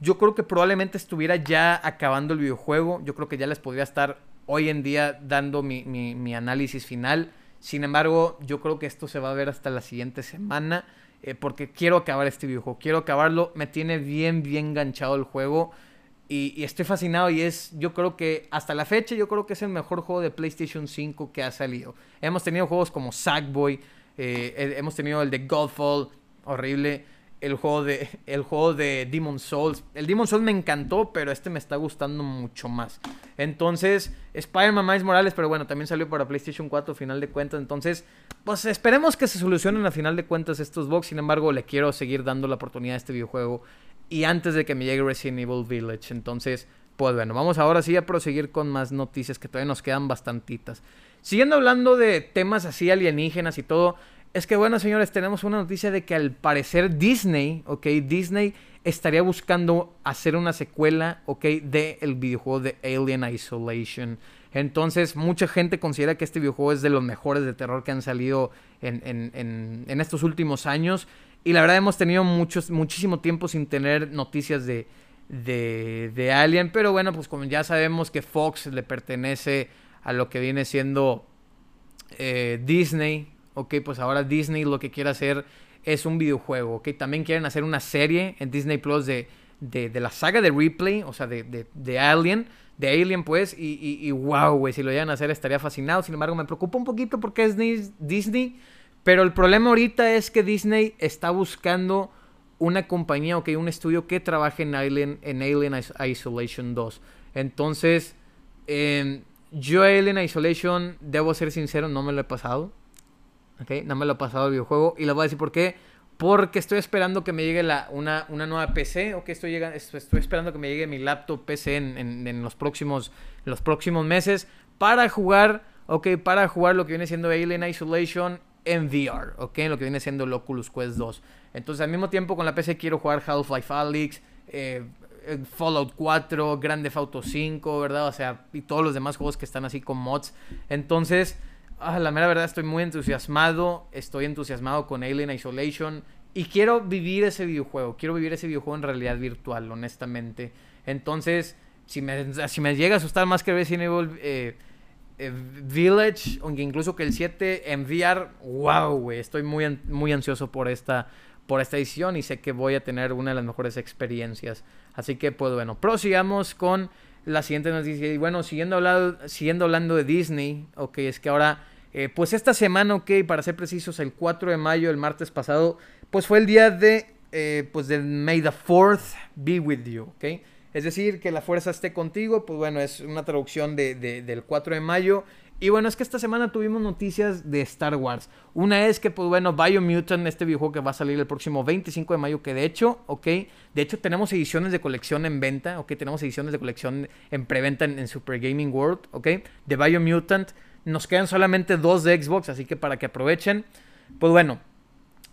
yo creo que probablemente estuviera ya acabando el videojuego. Yo creo que ya les podría estar hoy en día dando mi análisis final. Sin embargo, yo creo que esto se va a ver hasta la siguiente semana. Eh, porque quiero acabar este videojuego, quiero acabarlo, me tiene bien, bien enganchado el juego y, estoy fascinado y es, yo creo que hasta la fecha, yo creo que es el mejor juego de PlayStation 5 que ha salido. Hemos tenido juegos como Sackboy, eh, hemos tenido el de Godfall, horrible, el juego de el juego de Demon Souls. El Demon Souls me encantó, pero este me está gustando mucho más. Entonces, Spider-Man Miles Morales, pero bueno, también salió para PlayStation 4 final de cuentas, entonces, pues esperemos que se solucionen a final de cuentas estos bugs. Sin embargo, le quiero seguir dando la oportunidad a este videojuego y antes de que me llegue Resident Evil Village. Entonces, pues bueno, vamos ahora sí a proseguir con más noticias que todavía nos quedan bastantitas. Siguiendo hablando de temas así alienígenas y todo, es que bueno, señores, tenemos una noticia de que al parecer Disney, ok, Disney estaría buscando hacer una secuela, ok, del videojuego de Alien Isolation. Entonces, mucha gente considera que este videojuego es de los mejores de terror que han salido en, en, en, estos últimos años. Y la verdad hemos tenido muchos, muchísimo tiempo sin tener noticias de, de, de Alien. Pero bueno, pues como ya sabemos que Fox le pertenece a lo que viene siendo eh, Disney, ok, pues ahora Disney lo que quiere hacer es un videojuego, ok, también quieren hacer una serie en Disney Plus de, de, la saga de Replay, o sea, de, de, Alien, de Alien pues, y, y, wow, güey, si lo llegan a hacer estaría fascinado, sin embargo me preocupa un poquito porque es Disney, pero el problema ahorita es que Disney está buscando una compañía, ok, un estudio que trabaje en Alien, en Alien Isolation 2, entonces... Eh, yo Alien Isolation, debo ser sincero, no me lo he pasado. No me lo he pasado el videojuego. Y les voy a decir por qué. Porque estoy esperando que me llegue la, una, una nueva PC. Ok, estoy, llegando, estoy esperando que me llegue mi laptop PC en, en, los, próximos, los próximos meses. Para jugar, ok, para jugar lo que viene siendo Alien Isolation en VR. Ok, lo que viene siendo el Oculus Quest 2. Entonces al mismo tiempo con la PC quiero jugar Half-Life Alyx. Eh, Fallout 4, Grande Auto 5, ¿verdad? O sea, y todos los demás juegos que están así con mods. Entonces, Ah, la mera verdad estoy muy entusiasmado, estoy entusiasmado con Alien Isolation y quiero vivir ese videojuego, quiero vivir ese videojuego en realidad virtual, honestamente. Entonces, si me, si me llega a asustar más que Resident Evil eh, eh, Village, aunque incluso que el 7 en VR, wow, güey, estoy muy, muy ansioso por esta, por esta edición y sé que voy a tener una de las mejores experiencias. Así que pues bueno, prosigamos con la siguiente noticia. Y bueno, siguiendo hablando, siguiendo hablando de Disney, ok, es que ahora, eh, pues esta semana, ok, para ser precisos, el 4 de mayo, el martes pasado, pues fue el día de, eh, pues del May the 4th be with you, ok. Es decir, que la fuerza esté contigo, pues bueno, es una traducción de, del 4 de mayo. Y bueno, es que esta semana tuvimos noticias de Star Wars. Una es que, pues bueno, Biomutant, este videojuego que va a salir el próximo 25 de mayo, que de hecho, ok, de hecho tenemos ediciones de colección en venta, ok, tenemos ediciones de colección en preventa en, Super Gaming World, ok, de Biomutant. Nos quedan solamente dos de Xbox, así que para que aprovechen. Pues bueno,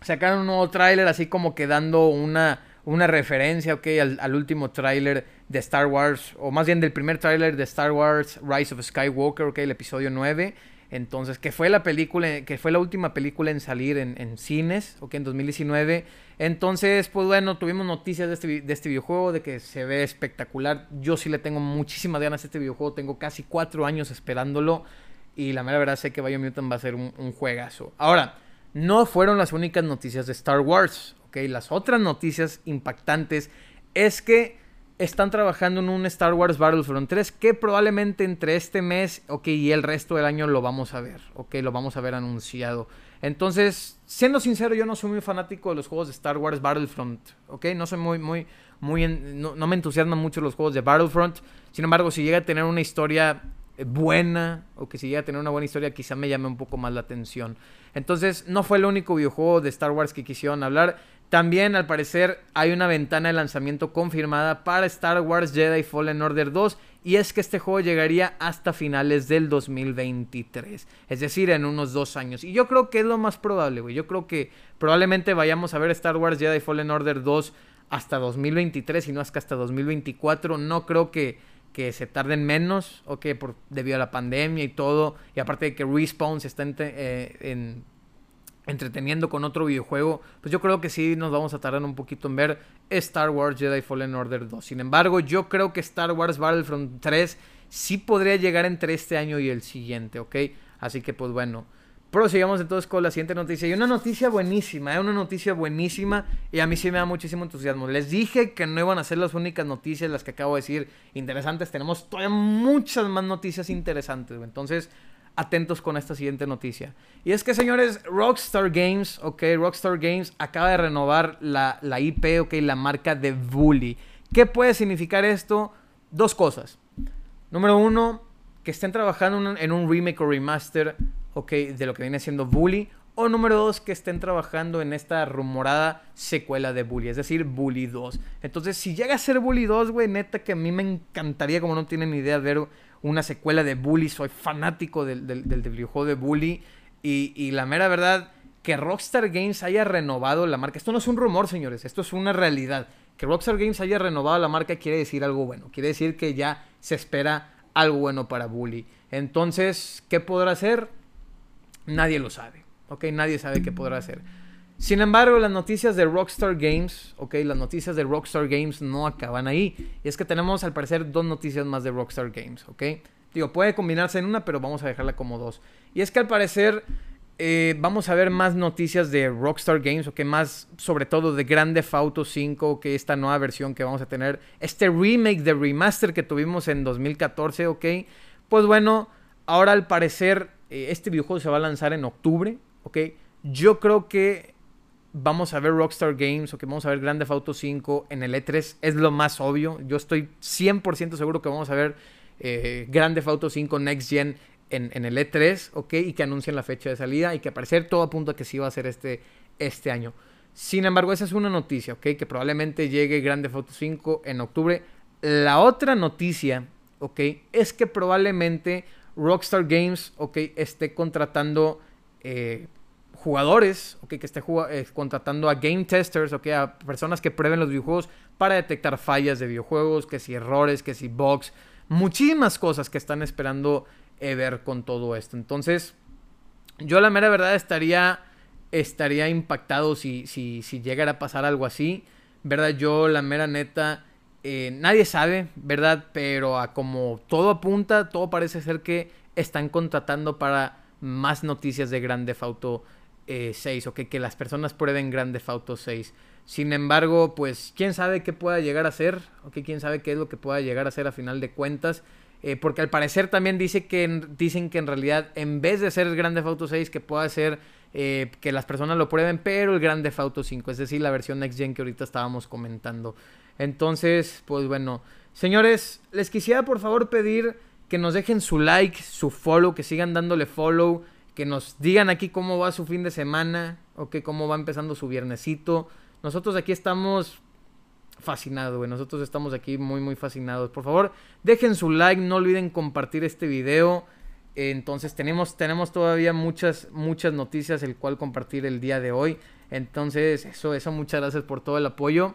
sacaron un nuevo tráiler así como que dando una una referencia, ok, al, último tráiler de Star Wars, o más bien del primer tráiler de Star Wars Rise of Skywalker, ok, el episodio 9. Entonces, que fue la película, que fue la última película en salir en, cines, ok, en 2019. Entonces, pues bueno, tuvimos noticias de este, de este videojuego, de que se ve espectacular. Yo sí le tengo muchísimas ganas a este videojuego, tengo casi cuatro años esperándolo. Y la mera verdad sé que Biomutant va a ser un, juegazo. Ahora, no fueron las únicas noticias de Star Wars. Las otras noticias impactantes es que están trabajando en un Star Wars Battlefront 3 que probablemente entre este mes, ok, y el resto del año lo vamos a ver, ok, lo vamos a ver anunciado. Entonces, siendo sincero, yo no soy muy fanático de los juegos de Star Wars Battlefront, ok, no soy muy, muy, muy, no, no me entusiasman mucho los juegos de Battlefront. Sin embargo, si llega a tener una historia buena o que si llega a tener una buena historia quizá me llame un poco más la atención. Entonces no fue el único videojuego de Star Wars que quisieron hablar. También al parecer hay una ventana de lanzamiento confirmada para Star Wars Jedi Fallen Order 2 y es que este juego llegaría hasta finales del 2023, es decir, en unos dos años. Y yo creo que es lo más probable, güey. Yo creo que probablemente vayamos a ver Star Wars Jedi Fallen Order 2 hasta 2023 y no hasta 2024. No creo que que se tarden menos, o por, debido a la pandemia y todo, y aparte de que Respawn se está eh, entreteniendo con otro videojuego, pues yo creo que sí nos vamos a tardar un poquito en ver Star Wars Jedi Fallen Order 2. Sin embargo, yo creo que Star Wars Battlefront 3 sí podría llegar entre este año y el siguiente, ¿ok? Así que pues bueno. Prosigamos entonces con la siguiente noticia. Y una noticia buenísima, ¿eh? una noticia buenísima. Y a mí sí me da muchísimo entusiasmo. Les dije que no iban a ser las únicas noticias, las que acabo de decir, interesantes. Tenemos todavía muchas más noticias interesantes. Entonces, atentos con esta siguiente noticia. Y es que, señores, Rockstar Games, ok, Rockstar Games acaba de renovar la, la IP, ok, la marca de Bully. ¿Qué puede significar esto? Dos cosas. Número uno, que estén trabajando en un remake o remaster ok, de lo que viene siendo Bully. O número dos, que estén trabajando en esta rumorada secuela de Bully, es decir, Bully 2. Entonces, si llega a ser Bully 2, güey, neta que a mí me encantaría, como no tienen idea, ver una secuela de Bully. Soy fanático del, del, videojuego de Bully. Y, y la mera verdad, que Rockstar Games haya renovado la marca. Esto no es un rumor, señores, esto es una realidad. Que Rockstar Games haya renovado la marca quiere decir algo bueno. Quiere decir que ya se espera algo bueno para Bully. Entonces, ¿qué podrá hacer? Nadie lo sabe, ¿ok? Nadie sabe qué podrá hacer. Sin embargo, las noticias de Rockstar Games, ok, las noticias de Rockstar Games no acaban ahí. Y es que tenemos al parecer dos noticias más de Rockstar Games, ok. Digo, puede combinarse en una, pero vamos a dejarla como dos. Y es que al parecer eh, vamos a ver más noticias de Rockstar Games, ok, más sobre todo de Grand Theft Auto 5, que esta nueva versión que vamos a tener, este remake de remaster que tuvimos en 2014, ok. Pues bueno, ahora al parecer eh, este videojuego se va a lanzar en octubre, ¿ok? Yo creo que vamos a ver Rockstar Games o que vamos a ver Grand Theft Auto 5 en el E3. Es lo más obvio. Yo estoy 100% seguro que vamos a ver eh, Grand Theft Auto 5 Next Gen en, el E3, ¿ok? Y que anuncien la fecha de salida y que aparecer todo apunta a que sí va a ser este, este año. Sin embargo, esa es una noticia, ¿ok? Que probablemente llegue Grand Theft Auto 5 en octubre. La otra noticia, ¿ok? Es que probablemente Rockstar Games, ok, esté contratando eh, jugadores, ok, que esté eh, contratando a game testers, ok, a personas que prueben los videojuegos para detectar fallas de videojuegos, que si errores, que si bugs, muchísimas cosas que están esperando eh, ver con todo esto. Entonces, yo la mera verdad estaría, estaría impactado si, si, si llegara a pasar algo así, ¿verdad? Yo la mera neta eh, nadie sabe, ¿verdad? Pero a como todo apunta, todo parece ser que están contratando para más noticias de Grand Theft Auto 6, eh, ok, que las personas prueben Grand Theft Auto 6. Sin embargo, pues quién sabe qué pueda llegar a ser, ok, quién sabe qué es lo que pueda llegar a ser a final de cuentas. Eh, porque al parecer también dice que, dicen que en realidad en vez de ser el Grand Theft Auto 6 que pueda ser que las personas lo prueben, pero el Grand Theft Auto 5, es decir, la versión Next Gen que ahorita estábamos comentando. Entonces, pues bueno, señores, les quisiera por favor pedir que nos dejen su like, su follow, que sigan dándole follow, que nos digan aquí cómo va su fin de semana, o que cómo va empezando su viernesito. Nosotros aquí estamos fascinados, güey. Nosotros estamos aquí muy, muy fascinados. Por favor, dejen su like, no olviden compartir este video. Entonces tenemos, tenemos todavía muchas, muchas noticias el cual compartir el día de hoy. Entonces, eso, eso, muchas gracias por todo el apoyo.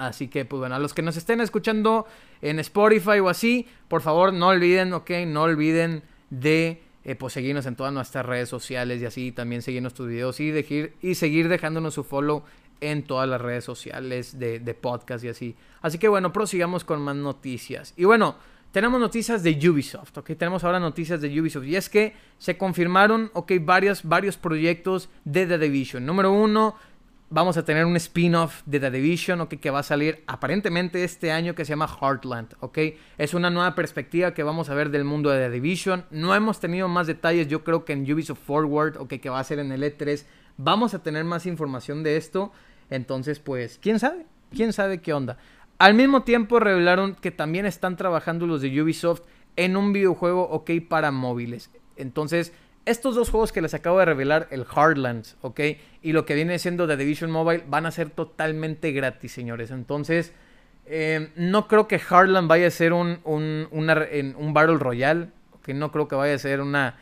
Así que, pues bueno, a los que nos estén escuchando en Spotify o así, por favor, no olviden, ok, no olviden de eh, pues seguirnos en todas nuestras redes sociales y así también seguir nuestros videos y, y seguir dejándonos su follow en todas las redes sociales de, de podcast y así. Así que bueno, prosigamos con más noticias. Y bueno, tenemos noticias de Ubisoft, ¿ok? Tenemos ahora noticias de Ubisoft. Y es que se confirmaron, ok, varios, varios proyectos de The Division. Número uno, vamos a tener un spin-off de The Division, ok, que va a salir aparentemente este año que se llama Heartland, ok. Es una nueva perspectiva que vamos a ver del mundo de The Division. No hemos tenido más detalles, yo creo que en Ubisoft Forward, ok, que va a ser en el E3, vamos a tener más información de esto. Entonces, pues, ¿quién sabe? ¿Quién sabe qué onda? Al mismo tiempo revelaron que también están trabajando los de Ubisoft en un videojuego ok para móviles. Entonces, estos dos juegos que les acabo de revelar, el Hardlands, ok, y lo que viene siendo The Division Mobile, van a ser totalmente gratis, señores. Entonces, eh, no creo que Hardland vaya a ser un, un, un Battle Royale, ok, no creo que vaya a ser una,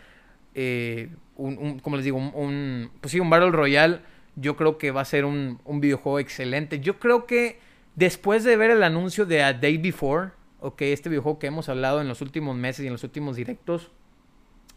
eh, un, como les digo, un, pues sí, un Battle Royale yo creo que va a ser un, videojuego excelente. Yo creo que después de ver el anuncio de A Day Before, ok, este videojuego que hemos hablado en los últimos meses y en los últimos directos,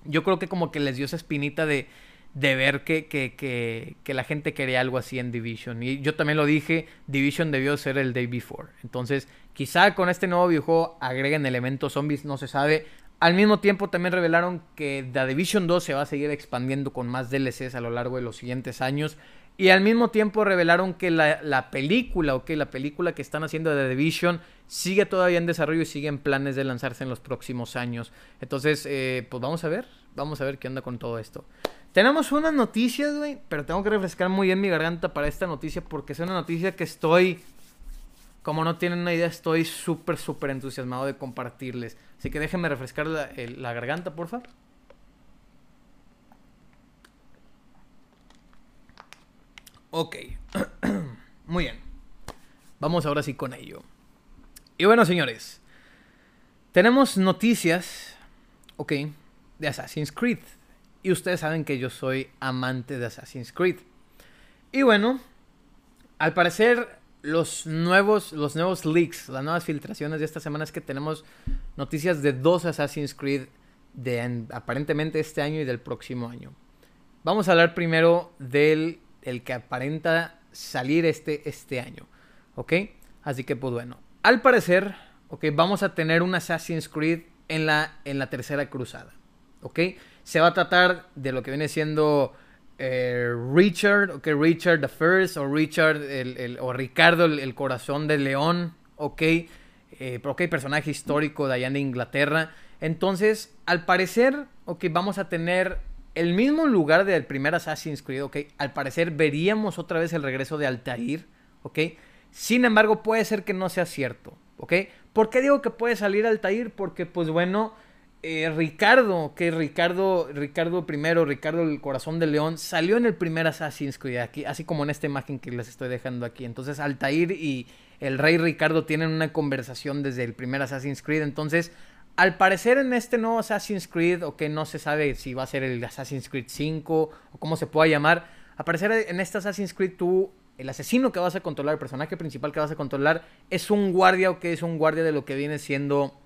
yo creo que como que les dio esa espinita de, de ver que, que, que, que, la gente quería algo así en Division. Y yo también lo dije, Division debió ser el Day Before. Entonces, quizá con este nuevo videojuego agreguen elementos zombies, no se sabe. Al mismo tiempo también revelaron que The Division 2 se va a seguir expandiendo con más DLCs a lo largo de los siguientes años. Y al mismo tiempo revelaron que la, película, ok, la película que están haciendo de The Division sigue todavía en desarrollo y sigue en planes de lanzarse en los próximos años. Entonces, eh, pues vamos a ver, vamos a ver qué onda con todo esto. Tenemos unas noticias, güey, pero tengo que refrescar muy bien mi garganta para esta noticia porque es una noticia que estoy, como no tienen una idea, estoy súper, súper entusiasmado de compartirles. Así que déjenme refrescar la, la garganta, por favor. Ok. Muy bien. Vamos ahora sí con ello. Y bueno, señores. Tenemos noticias, ok, de Assassin's Creed. Y ustedes saben que yo soy amante de Assassin's Creed. Y bueno, al parecer los nuevos, los nuevos leaks, las nuevas filtraciones de esta semana es que tenemos noticias de dos Assassin's Creed de aparentemente este año y del próximo año. Vamos a hablar primero del el que aparenta salir este, este año. ¿Ok? Así que pues bueno, al parecer, ok, vamos a tener un Assassin's Creed en la, en la tercera cruzada. ¿Ok? Se va a tratar de lo que viene siendo eh, Richard, ok, Richard the First, o Richard, el, o Ricardo, el, corazón del león, ok, eh, ok, personaje histórico de allá de Inglaterra. Entonces, al parecer, ok, vamos a tener el mismo lugar del primer Assassin's Creed, ok, al parecer veríamos otra vez el regreso de Altair, ok. Sin embargo, puede ser que no sea cierto, ok. ¿Por qué digo que puede salir Altair? Porque, pues bueno, eh, Ricardo, que Ricardo, Ricardo I, Ricardo el Corazón de León, salió en el primer Assassin's Creed, aquí, así como en esta imagen que les estoy dejando aquí. Entonces, Altair y el rey Ricardo tienen una conversación desde el primer Assassin's Creed, entonces al parecer en este nuevo Assassin's Creed, o que no se sabe si va a ser el Assassin's Creed 5 o cómo se pueda llamar, al parecer en este Assassin's Creed tú, el asesino que vas a controlar, el personaje principal que vas a controlar, es un guardia o que es un guardia de lo que viene siendo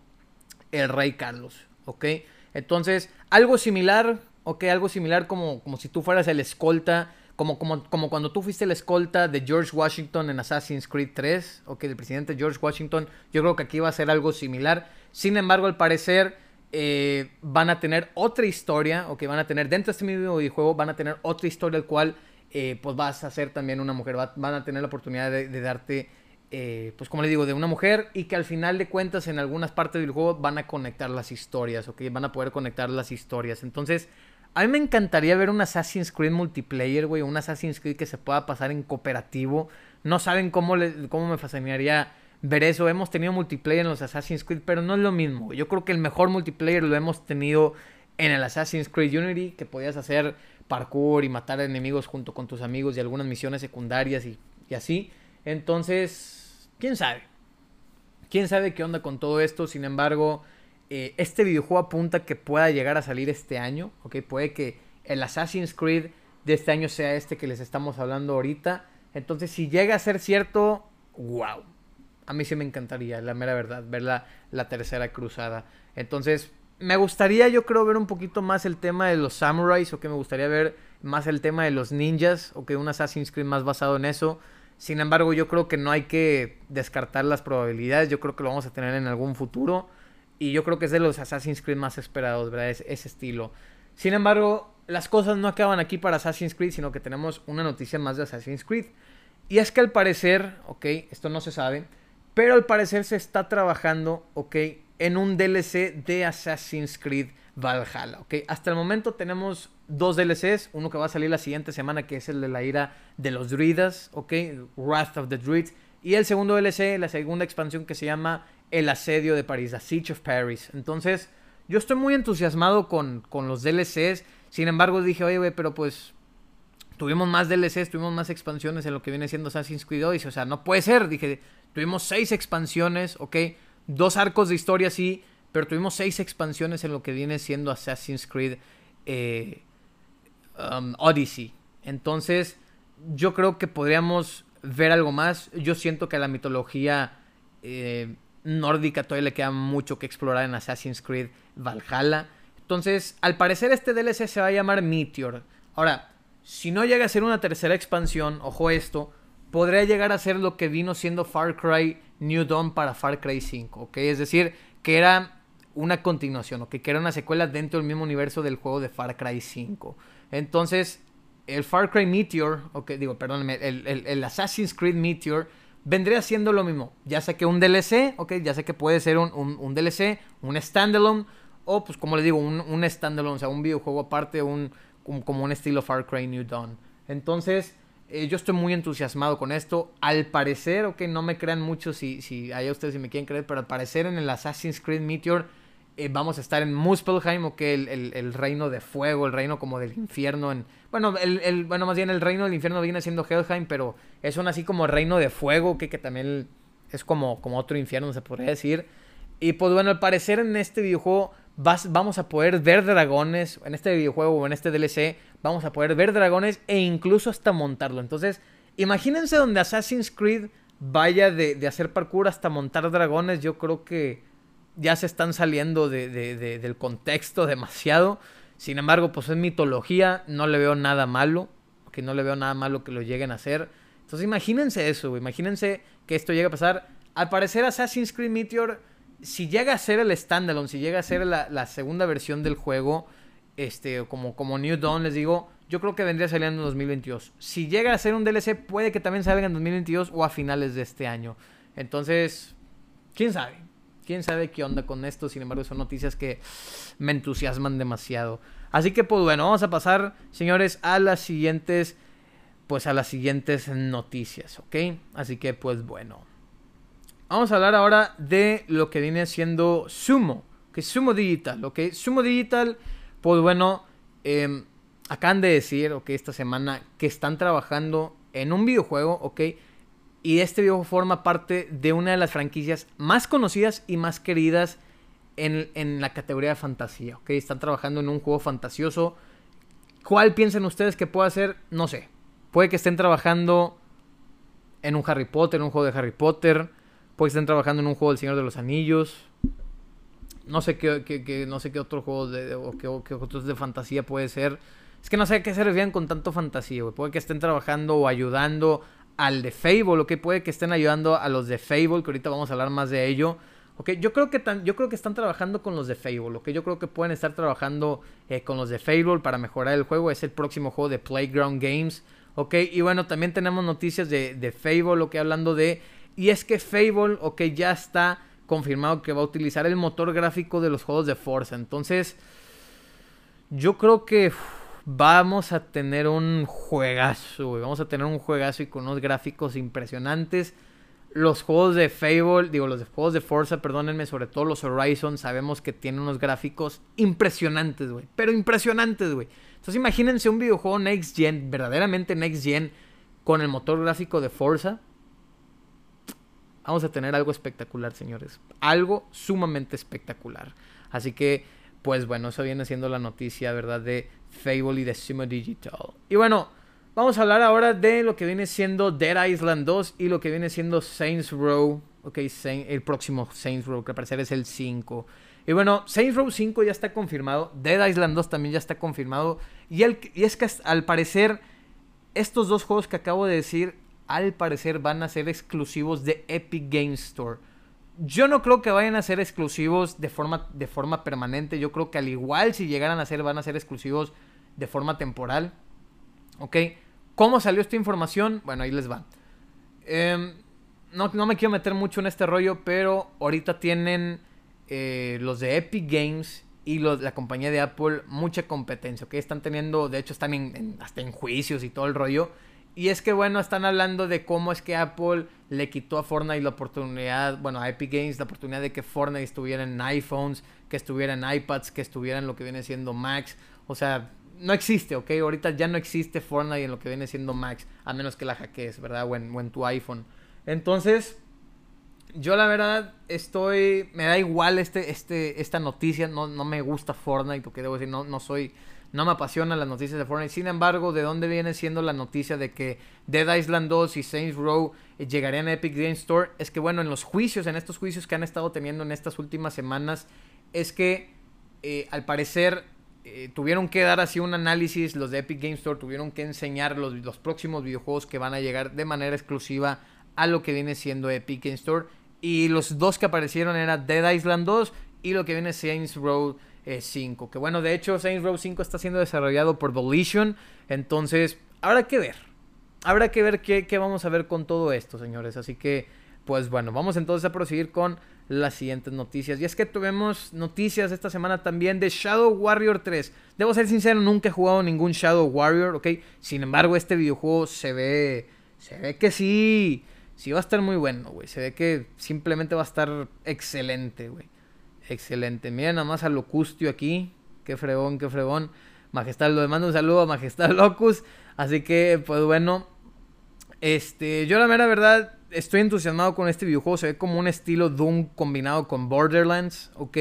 el rey Carlos, ¿ok? Entonces, algo similar, ¿ok? Algo similar como, como si tú fueras el escolta como, como, como, cuando tú fuiste la escolta de George Washington en Assassin's Creed 3, o que el presidente George Washington, yo creo que aquí va a ser algo similar. Sin embargo, al parecer, eh, van a tener otra historia, o que van a tener dentro de este mismo videojuego, van a tener otra historia, el cual eh, pues vas a ser también una mujer, van a tener la oportunidad de, darte, eh, pues como le digo, de una mujer y que al final de cuentas en algunas partes del juego van a conectar las historias, ok, van a poder conectar las historias. Entonces, a mí me encantaría ver un Assassin's Creed multiplayer, güey, un Assassin's Creed que se pueda pasar en cooperativo. No saben cómo, le, cómo me fascinaría ver eso. Hemos tenido multiplayer en los Assassin's Creed, pero no es lo mismo. Yo creo que el mejor multiplayer lo hemos tenido en el Assassin's Creed Unity, que podías hacer parkour y matar enemigos junto con tus amigos y algunas misiones secundarias y, así. Entonces, quién sabe. Quién sabe qué onda con todo esto. Sin embargo, eh, este videojuego apunta que pueda llegar a salir este año. ¿ok? Puede que el Assassin's Creed de este año sea este que les estamos hablando ahorita. Entonces, si llega a ser cierto, wow. A mí sí me encantaría, la mera verdad, ver la, la tercera cruzada. Entonces, me gustaría, yo creo, ver un poquito más el tema de los samuráis, o que me gustaría ver más el tema de los ninjas, o que un Assassin's Creed más basado en eso. Sin embargo, yo creo que no hay que descartar las probabilidades, yo creo que lo vamos a tener en algún futuro. Y yo creo que es de los Assassin's Creed más esperados, ¿verdad? Es, ese estilo. Sin embargo, las cosas no acaban aquí para Assassin's Creed, sino que tenemos una noticia más de Assassin's Creed. Y es que al parecer, ok, esto no se sabe, pero al parecer se está trabajando, ok, en un DLC de Assassin's Creed Valhalla. ¿ok? Hasta el momento tenemos dos DLCs, uno que va a salir la siguiente semana que es el de la ira de los druidas, ¿ok? Wrath of the Druids. Y el segundo DLC, la segunda expansión que se llama El Asedio de París, The Siege of Paris. Entonces, yo estoy muy entusiasmado con, con los DLCs. Sin embargo, dije, oye, güey, pero pues tuvimos más DLCs, tuvimos más expansiones en lo que viene siendo Assassin's Creed Odyssey. O sea, no puede ser. Dije, tuvimos seis expansiones, ¿ok? dos arcos de historia sí, pero tuvimos seis expansiones en lo que viene siendo Assassin's Creed eh, um, Odyssey. Entonces, yo creo que podríamos ver algo más. Yo siento que la mitología eh, nórdica todavía le queda mucho que explorar en Assassin's Creed Valhalla. Entonces, al parecer este DLC se va a llamar Meteor. Ahora, si no llega a ser una tercera expansión, ojo esto, podría llegar a ser lo que vino siendo Far Cry New Dawn para Far Cry 5, ¿ok? Es decir, que era una continuación, ¿ok? Que era una secuela dentro del mismo universo del juego de Far Cry 5. Entonces, el Far Cry Meteor, ok, digo, perdónenme, el, Assassin's Creed Meteor vendría siendo lo mismo. Ya sé que un DLC, ok, ya sé que puede ser un, un, DLC, un standalone, o pues como le digo, un, un standalone, o sea, un videojuego aparte, un, como un estilo Far Cry New Dawn. Entonces, eh, yo estoy muy entusiasmado con esto. Al parecer, ok, no me crean mucho si, si hay ustedes si me quieren creer, pero al parecer en el Assassin's Creed Meteor eh, vamos a estar en Muspelheim, ok, el, el, reino de fuego, el reino como del infierno. En, bueno, el, bueno, más bien el reino del infierno viene siendo Helheim, pero es un así como reino de fuego, que, que también es como, como otro infierno, se podría decir. Y pues bueno, al parecer en este videojuego vamos a poder ver dragones, en este videojuego o en este DLC, vamos a poder ver dragones e incluso hasta montarlo. Entonces, imagínense donde Assassin's Creed vaya de, hacer parkour hasta montar dragones, yo creo que ya se están saliendo de, del contexto demasiado. Sin embargo, pues es mitología, no le veo nada malo, que no le veo nada malo que lo lleguen a hacer. Entonces imagínense eso, imagínense que esto llegue a pasar. Al parecer Assassin's Creed Meteor si llega a ser el standalone, si llega a ser la, segunda versión del juego, este, como, como New Dawn, les digo, yo creo que vendría saliendo en 2022. Si llega a ser un DLC, puede que también salga en 2022 o a finales de este año. Entonces, quién sabe. Quién sabe qué onda con esto. Sin embargo, son noticias que me entusiasman demasiado. Así que, pues bueno, vamos a pasar, señores, a las siguientes. Pues a las siguientes noticias, ¿ok? Así que, pues bueno. Vamos a hablar ahora de lo que viene siendo Sumo, que es Sumo Digital, ¿ok? Sumo Digital, pues bueno, eh, acaban de decir, ok, esta semana que están trabajando en un videojuego, ok, y este videojuego forma parte de una de las franquicias más conocidas y más queridas en, en la categoría de fantasía, ok, están trabajando en un juego fantasioso. ¿Cuál piensan ustedes que pueda ser? No sé. Puede que estén trabajando en un Harry Potter, en un juego de Harry Potter Puede que estén trabajando en un juego del Señor de los Anillos. No sé qué, no sé qué otro juego de, de fantasía puede ser. Es que no sé a qué se refieren con tanto fantasía. Puede que estén trabajando o ayudando al de Fable, o que puede que estén ayudando a los de Fable, que ahorita vamos a hablar más de ello. Ok, yo creo que yo creo que están trabajando con los de Fable. Ok, yo creo que pueden estar trabajando eh, con los de Fable para mejorar el juego. Es el próximo juego de Playground Games. Ok, y bueno, también tenemos noticias de, de Fable, que hablando de. Y es que Fable, ok, ya está confirmado que va a utilizar el motor gráfico de los juegos de Forza. Entonces, yo creo que vamos a tener un juegazo, Vamos a tener un juegazo y con unos gráficos impresionantes. Los juegos de Fable, digo, los juegos de Forza, perdónenme, sobre todo los Horizon, sabemos que tienen unos gráficos impresionantes, güey. Pero impresionantes, güey. Entonces imagínense un videojuego Next Gen, verdaderamente Next Gen, con el motor gráfico de Forza. Vamos a tener algo espectacular, señores. Algo sumamente espectacular. Así que, pues bueno, eso viene siendo la noticia, ¿verdad? De Fable y de Sumo Digital. Y bueno, vamos a hablar ahora de lo que viene siendo Dead Island 2 y lo que viene siendo Saints Row. Ok, el próximo Saints Row, que al parecer es el 5. Y bueno, Saints Row 5 ya está confirmado. Dead Island 2 también ya está confirmado. Y, y es que al parecer, estos dos juegos que acabo de decir, al parecer van a ser exclusivos de Epic Games Store. Yo no creo que vayan a ser exclusivos de forma, de forma permanente. Yo creo que al igual si llegaran a ser, van a ser exclusivos de forma temporal. ¿Ok? ¿Cómo salió esta información? Bueno, ahí les va. Em, no, no, me quiero meter mucho en este rollo, pero ahorita tienen eh, los de Epic Games y la compañía de Apple mucha competencia, ¿ok? Están teniendo, de hecho están en, hasta en juicios y todo el rollo. Y es que bueno, están hablando de cómo es que Apple le quitó a Fortnite la oportunidad, bueno, a Epic Games la oportunidad de que Fortnite estuviera en iPhones, que estuviera en iPads, que estuviera en lo que viene siendo Macs. O sea, no existe, ¿ok? Ahorita ya no existe Fortnite en lo que viene siendo Macs, a menos que la hackees, ¿verdad? O en, tu iPhone. Entonces, yo la verdad estoy, me da igual este, este, esta noticia, no, no me gusta Fortnite, porque debo decir, no, no soy, no me apasiona las noticias de Fortnite. Sin embargo, ¿de dónde viene siendo la noticia de que Dead Island 2 y Saints Row llegarían a Epic Games Store? Es que bueno, en los juicios, en estos juicios que han estado teniendo en estas últimas semanas, es que eh, al parecer eh, tuvieron que dar así un análisis, los de Epic Games Store tuvieron que enseñar los, los, próximos videojuegos que van a llegar de manera exclusiva a lo que viene siendo Epic Games Store. Y los dos que aparecieron eran Dead Island 2 y lo que viene Saints Row 5. Eh, que bueno, de hecho Saints Row 5 está siendo desarrollado por Volition. Entonces, habrá que ver. Habrá que ver qué, qué vamos a ver con todo esto, señores. Así que, pues bueno, vamos entonces a proseguir con las siguientes noticias. Y es que tuvimos noticias esta semana también de Shadow Warrior 3. Debo ser sincero, nunca he jugado ningún Shadow Warrior, ¿ok? Sin embargo, este videojuego se ve... Se ve que sí... Sí va a estar muy bueno, güey. Se ve que simplemente va a estar excelente, güey. Excelente. Mira nada más a Locustio aquí. Qué fregón, qué fregón. Majestad, lo mando un saludo a Majestad Locus. Así que, pues bueno. Este, yo la mera verdad estoy entusiasmado con este videojuego. Se ve como un estilo Doom combinado con Borderlands, ¿ok?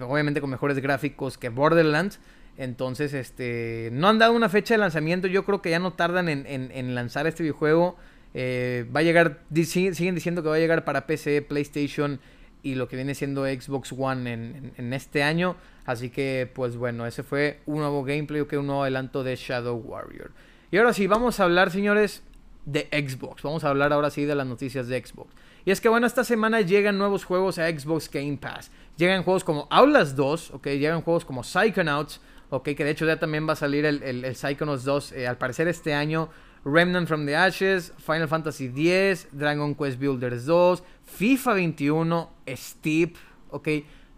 Obviamente con mejores gráficos que Borderlands. Entonces, este, no han dado una fecha de lanzamiento. Yo creo que ya no tardan en, lanzar este videojuego. Eh, va a llegar, siguen diciendo que va a llegar para PC, PlayStation y lo que viene siendo Xbox One en, este año. Así que, pues bueno, ese fue un nuevo gameplay, que un nuevo adelanto de Shadow Warrior. Y ahora sí, vamos a hablar, señores, de Xbox. Vamos a hablar ahora sí de las noticias de Xbox. Y es que bueno, esta semana llegan nuevos juegos a Xbox Game Pass. Llegan juegos como Aulas 2, ok, llegan juegos como Psychonauts, ok, que de hecho ya también va a salir el, el, Psychonauts 2 eh, al parecer este año. Remnant from the Ashes, Final Fantasy X, Dragon Quest Builders 2, FIFA 21, Steep, ok,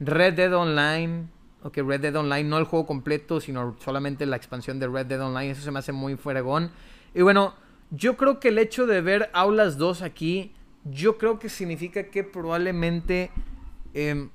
Red Dead Online, ok, Red Dead Online, no el juego completo, sino solamente la expansión de Red Dead Online, eso se me hace muy fueregón. Y bueno, yo creo que el hecho de ver Aulas 2 aquí, yo creo que significa que probablemente em,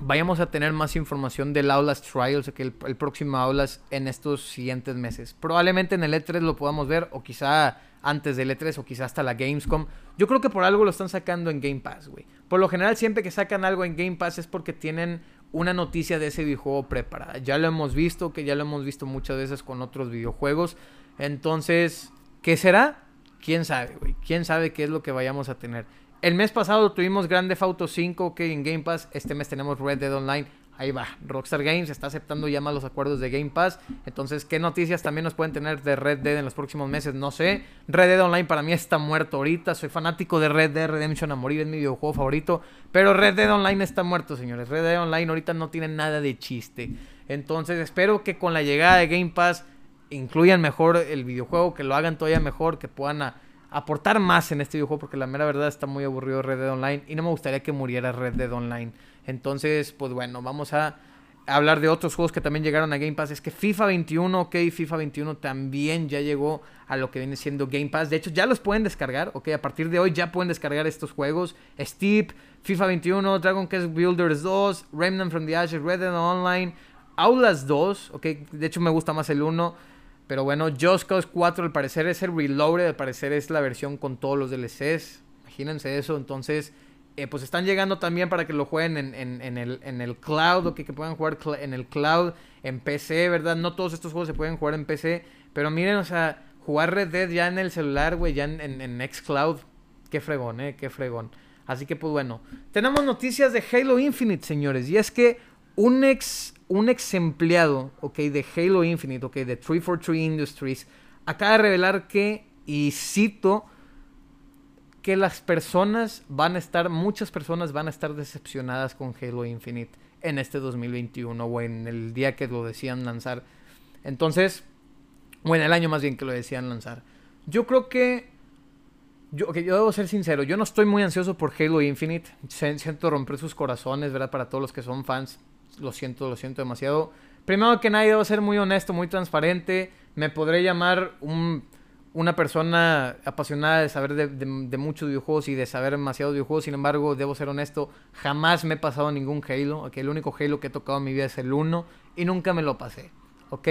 vayamos a tener más información del Aulas Trials, que el, próximo Aulas en estos siguientes meses. Probablemente en el E3 lo podamos ver, o quizá antes del E3, o quizá hasta la Gamescom. Yo creo que por algo lo están sacando en Game Pass, güey. Por lo general, siempre que sacan algo en Game Pass es porque tienen una noticia de ese videojuego preparada. Ya lo hemos visto, que ya lo hemos visto muchas veces con otros videojuegos. Entonces, ¿Qué será? ¿Quién sabe, güey? ¿Quién sabe qué es lo que vayamos a tener? El mes pasado tuvimos Grande Auto 5, que en Game Pass. Este mes tenemos Red Dead Online. ahí va. Rockstar Games está aceptando ya más los acuerdos de Game Pass. Entonces, ¿qué noticias también nos pueden tener de Red Dead en los próximos meses? No sé. Red Dead Online para mí está muerto ahorita. Soy fanático de Red Dead Redemption a morir, es mi videojuego favorito. Pero Red Dead Online está muerto, señores. Red Dead Online ahorita no tiene nada de chiste. Entonces, espero que con la llegada de Game Pass incluyan mejor el videojuego, que lo hagan todavía mejor, que puedan aportar más en este videojuego, porque la mera verdad está muy aburrido Red Dead Online y no me gustaría que muriera Red Dead Online. Entonces, pues bueno, vamos a hablar de otros juegos que también llegaron a Game Pass. Es que FIFA 21, ok, FIFA 21 también ya llegó a lo que viene siendo Game Pass. De hecho, ya los pueden descargar, ok, a partir de hoy ya pueden descargar estos juegos. Steep, FIFA 21, Dragon Quest Builders 2, Remnant from the Ashes, Red Dead Online, Aulas 2, ok, de hecho me gusta más el 1. Pero bueno, Just Cause 4 al parecer es el Reloaded, al parecer es la versión con todos los DLCs. Imagínense eso, entonces eh, pues están llegando también para que lo jueguen en, el, en el cloud, o que, puedan jugar en el cloud, en PC, ¿verdad? No todos estos juegos se pueden jugar en PC, pero miren, o sea, jugar Red Dead ya en el celular, güey, ya en, en, en Xcloud, qué fregón, ¿eh? Qué fregón. Así que pues bueno, tenemos noticias de Halo Infinite, señores, y es que un ex, un ex empleado, de Halo Infinite, ok, de 343 Industries, acaba de revelar que, y cito, que las personas van a estar, muchas personas van a estar decepcionadas con Halo Infinite en este 2021 o en el día que lo decían lanzar. Entonces, o en el año más bien que lo decían lanzar. Yo creo que, yo, yo debo ser sincero, yo no estoy muy ansioso por Halo Infinite. Siento romper sus corazones, ¿verdad? Para todos los que son fans, lo siento, lo siento demasiado. Primero que nada, debo ser muy honesto, muy transparente. Me podré llamar un una persona apasionada de saber de, muchos videojuegos y de saber demasiados videojuegos. Sin embargo, debo ser honesto, jamás me he pasado ningún Halo. Okay, el único Halo que he tocado en mi vida es el 1 y nunca me lo pasé. ¿Ok?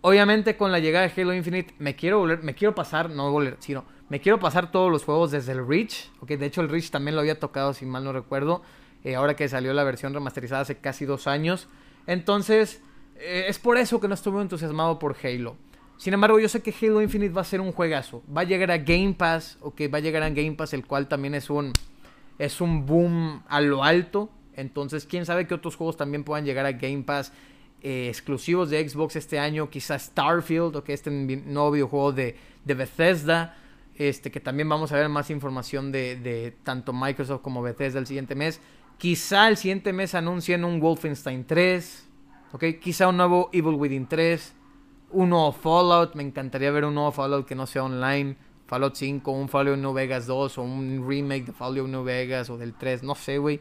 Obviamente con la llegada de Halo Infinite me quiero volver, me quiero pasar, no volver, sino me quiero pasar todos los juegos desde el Reach. ¿Ok? De hecho el Reach también lo había tocado, si mal no recuerdo. Eh, ahora que salió la versión remasterizada hace casi dos años. Entonces, eh, es por eso que no estuve entusiasmado por Halo. Sin embargo, yo sé que Halo Infinite va a ser un juegazo. Va a llegar a Game Pass, ok, va a llegar a Game Pass, el cual también es un, es un boom a lo alto. Entonces, quién sabe qué otros juegos también puedan llegar a Game Pass eh, exclusivos de Xbox este año. Quizás Starfield, ok, este nuevo videojuego de, de Bethesda. Este, que también vamos a ver más información de, de, tanto Microsoft como Bethesda el siguiente mes. Quizá el siguiente mes anuncien un Wolfenstein 3. Ok, quizá un nuevo Evil Within 3 un nuevo Fallout. Me encantaría ver un nuevo Fallout que no sea online. Fallout 5, un Fallout New Vegas 2 o un remake de Fallout New Vegas o del 3, no sé, güey.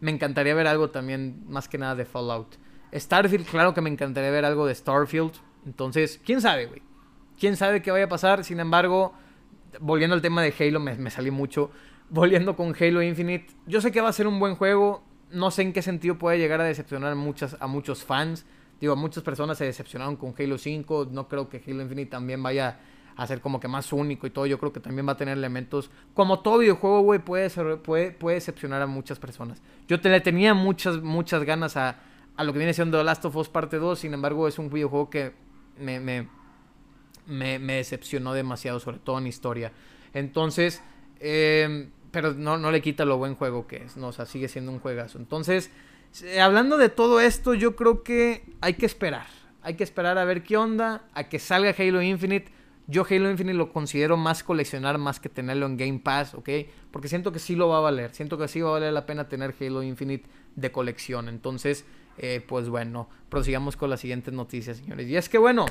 Me encantaría ver algo también, más que nada, de Fallout. Starfield, claro que me encantaría ver algo de Starfield. Entonces, quién sabe, güey. Quién sabe qué vaya a pasar. Sin embargo, volviendo al tema de Halo, me, me salí mucho. Volviendo con Halo Infinite, yo sé que va a ser un buen juego. No sé en qué sentido puede llegar a decepcionar muchas, a muchos fans. Digo, muchas personas se decepcionaron con Halo 5. No creo que Halo Infinite también vaya a ser como que más único y todo. Yo creo que también va a tener elementos. Como todo videojuego, güey, puede, puede, puede decepcionar a muchas personas. Yo le tenía muchas, muchas ganas a, a lo que viene siendo The Last of Us Parte 2. Sin embargo, es un videojuego que me, me, me, me decepcionó demasiado, sobre todo en historia. Entonces, eh, pero no, no le quita lo buen juego que es. No, o sea, sigue siendo un juegazo. Entonces. Eh, hablando de todo esto, yo creo que hay que esperar. Hay que esperar a ver qué onda, a que salga Halo Infinite. Yo Halo Infinite lo considero más coleccionar más que tenerlo en Game Pass, ¿ok? Porque siento que sí lo va a valer. Siento que sí va a valer la pena tener Halo Infinite de colección. Entonces, eh, pues bueno, prosigamos con las siguientes noticias, señores. Y es que bueno,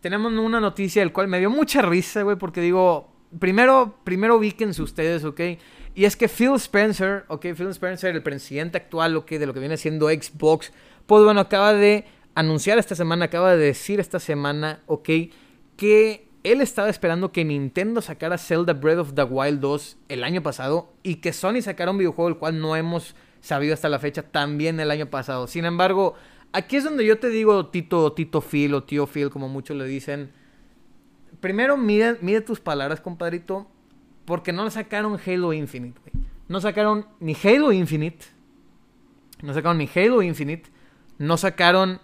tenemos una noticia del cual me dio mucha risa, güey, porque digo, primero, primero ubíquense ustedes, ¿ok? Y es que Phil Spencer, ok, Phil Spencer, el presidente actual, ok, de lo que viene siendo Xbox, pues bueno, acaba de anunciar esta semana, acaba de decir esta semana, ok, que él estaba esperando que Nintendo sacara Zelda Breath of the Wild 2 el año pasado y que Sony sacara un videojuego el cual no hemos sabido hasta la fecha también el año pasado. Sin embargo, aquí es donde yo te digo Tito, Tito Phil o Tío Phil, como muchos le dicen. Primero, mide, tus palabras, compadrito. Porque no sacaron Halo Infinite, güey. No sacaron ni Halo Infinite. No sacaron ni Halo Infinite. No sacaron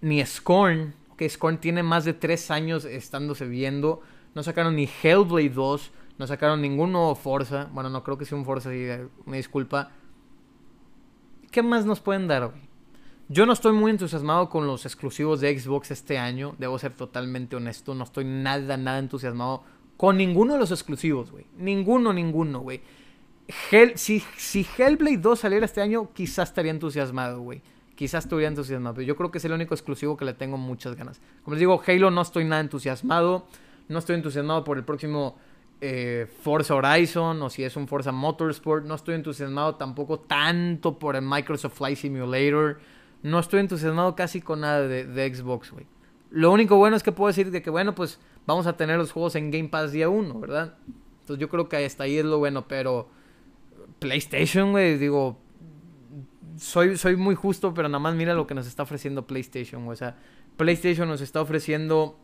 ni Scorn. Que Scorn tiene más de tres años estándose viendo. No sacaron ni Hellblade 2. No sacaron ningún nuevo Forza. Bueno, no creo que sea un Forza, me disculpa. ¿Qué más nos pueden dar, güey? Yo no estoy muy entusiasmado con los exclusivos de Xbox este año, debo ser totalmente honesto, no estoy nada, nada entusiasmado con ninguno de los exclusivos, güey. Ninguno, ninguno, güey. si, si Hellblade 2 saliera este año, quizás estaría entusiasmado, güey. Quizás estaría entusiasmado, pero yo creo que es el único exclusivo que le tengo muchas ganas. Como les digo, Halo no estoy nada entusiasmado. No estoy entusiasmado por el próximo eh, Forza Horizon o si es un Forza Motorsport. No estoy entusiasmado tampoco tanto por el Microsoft Flight Simulator. No estoy entusiasmado casi con nada de, Xbox, güey. Lo único bueno es que puedo decir de que, bueno, pues vamos a tener los juegos en Game Pass día 1, ¿verdad? Entonces yo creo que hasta ahí es lo bueno, pero PlayStation, güey, digo, soy, soy muy justo, pero nada más mira lo que nos está ofreciendo PlayStation, güey. O sea, PlayStation nos está ofreciendo...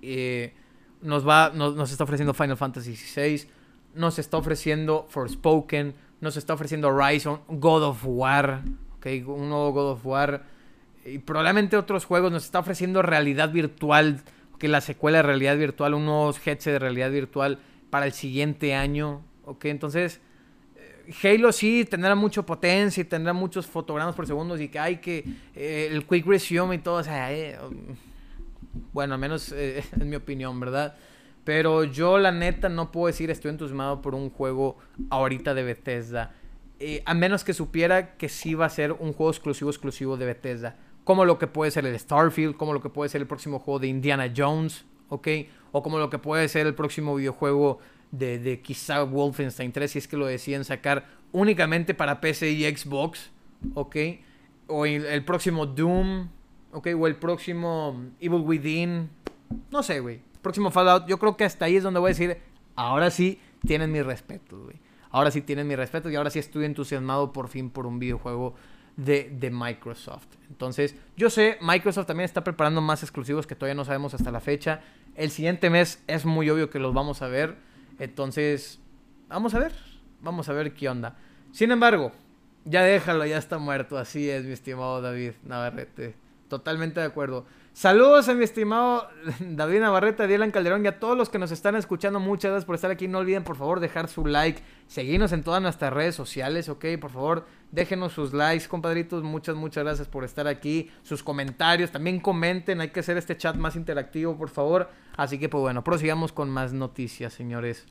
Eh, nos, va, nos, está ofreciendo Final Fantasy VI, nos está ofreciendo Forspoken, nos está ofreciendo Horizon, God of War, okay, un nuevo God of War, y probablemente otros juegos, nos está ofreciendo realidad virtual, que la secuela de realidad virtual, un nuevo headset de realidad virtual para el siguiente año, ok, entonces... Eh, Halo sí tendrá mucha potencia y tendrá muchos fotogramas por segundo y que hay que eh, el quick resume y todo, eh, bueno, al menos eh, es mi opinión, ¿verdad? Pero yo la neta no puedo decir estoy entusiasmado por un juego ahorita de Bethesda. Eh, a menos que supiera que sí va a ser un juego exclusivo exclusivo de Bethesda. Como lo que puede ser el Starfield, como lo que puede ser el próximo juego de Indiana Jones, ¿ok? O como lo que puede ser el próximo videojuego de, de quizá Wolfenstein 3, si es que lo deciden sacar únicamente para PC y Xbox, ¿ok? O el próximo Doom, Ok, o el próximo Evil Within. No sé, güey. Próximo Fallout. Yo creo que hasta ahí es donde voy a decir, ahora sí tienen mi respeto, güey. Ahora sí tienen mi respeto y ahora sí estoy entusiasmado por fin por un videojuego de, de, Microsoft. Entonces, yo sé, Microsoft también está preparando más exclusivos que todavía no sabemos hasta la fecha. El siguiente mes es muy obvio que los vamos a ver. Entonces, vamos a ver. Vamos a ver qué onda. Sin embargo, ya déjalo, ya está muerto. Así es, mi estimado David Navarrete. Totalmente de acuerdo. Saludos a mi estimado David Navarrete, Dylan Calderón y a todos los que nos están escuchando. Muchas gracias por estar aquí. No olviden, por favor, dejar su like. Seguirnos en todas nuestras redes sociales, ¿ok? Por favor, déjenos sus likes, compadritos. Muchas, muchas gracias por estar aquí. Sus comentarios, también comenten. Hay que hacer este chat más interactivo, por favor. Así que, pues bueno, prosigamos con más noticias, señores.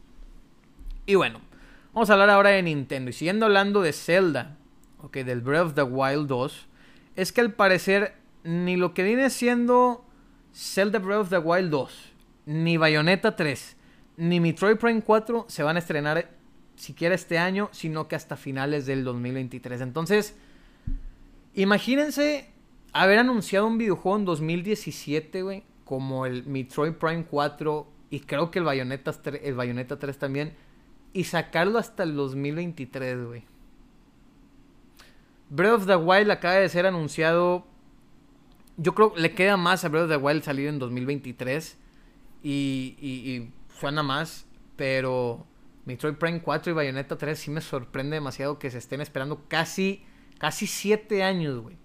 Y bueno, vamos a hablar ahora de Nintendo. Y siguiendo hablando de Zelda, ¿ok? Del Breath of the Wild 2. Es que al parecer ni lo que viene siendo Zelda Breath of the Wild 2, ni Bayonetta 3, ni Metroid Prime 4 se van a estrenar siquiera este año, sino que hasta finales del 2023. Entonces, imagínense haber anunciado un videojuego en 2017, güey, como el Metroid Prime 4 y creo que el Bayonetta, el Bayonetta 3 también, y sacarlo hasta el 2023, güey. Breath of the Wild acaba de ser anunciado yo creo que le queda más a Breath of the Wild salir en 2023 y, y, suena más, pero Metroid Prime 4 y Bayonetta 3 sí me sorprende demasiado que se estén esperando casi, casi 7 años, güey.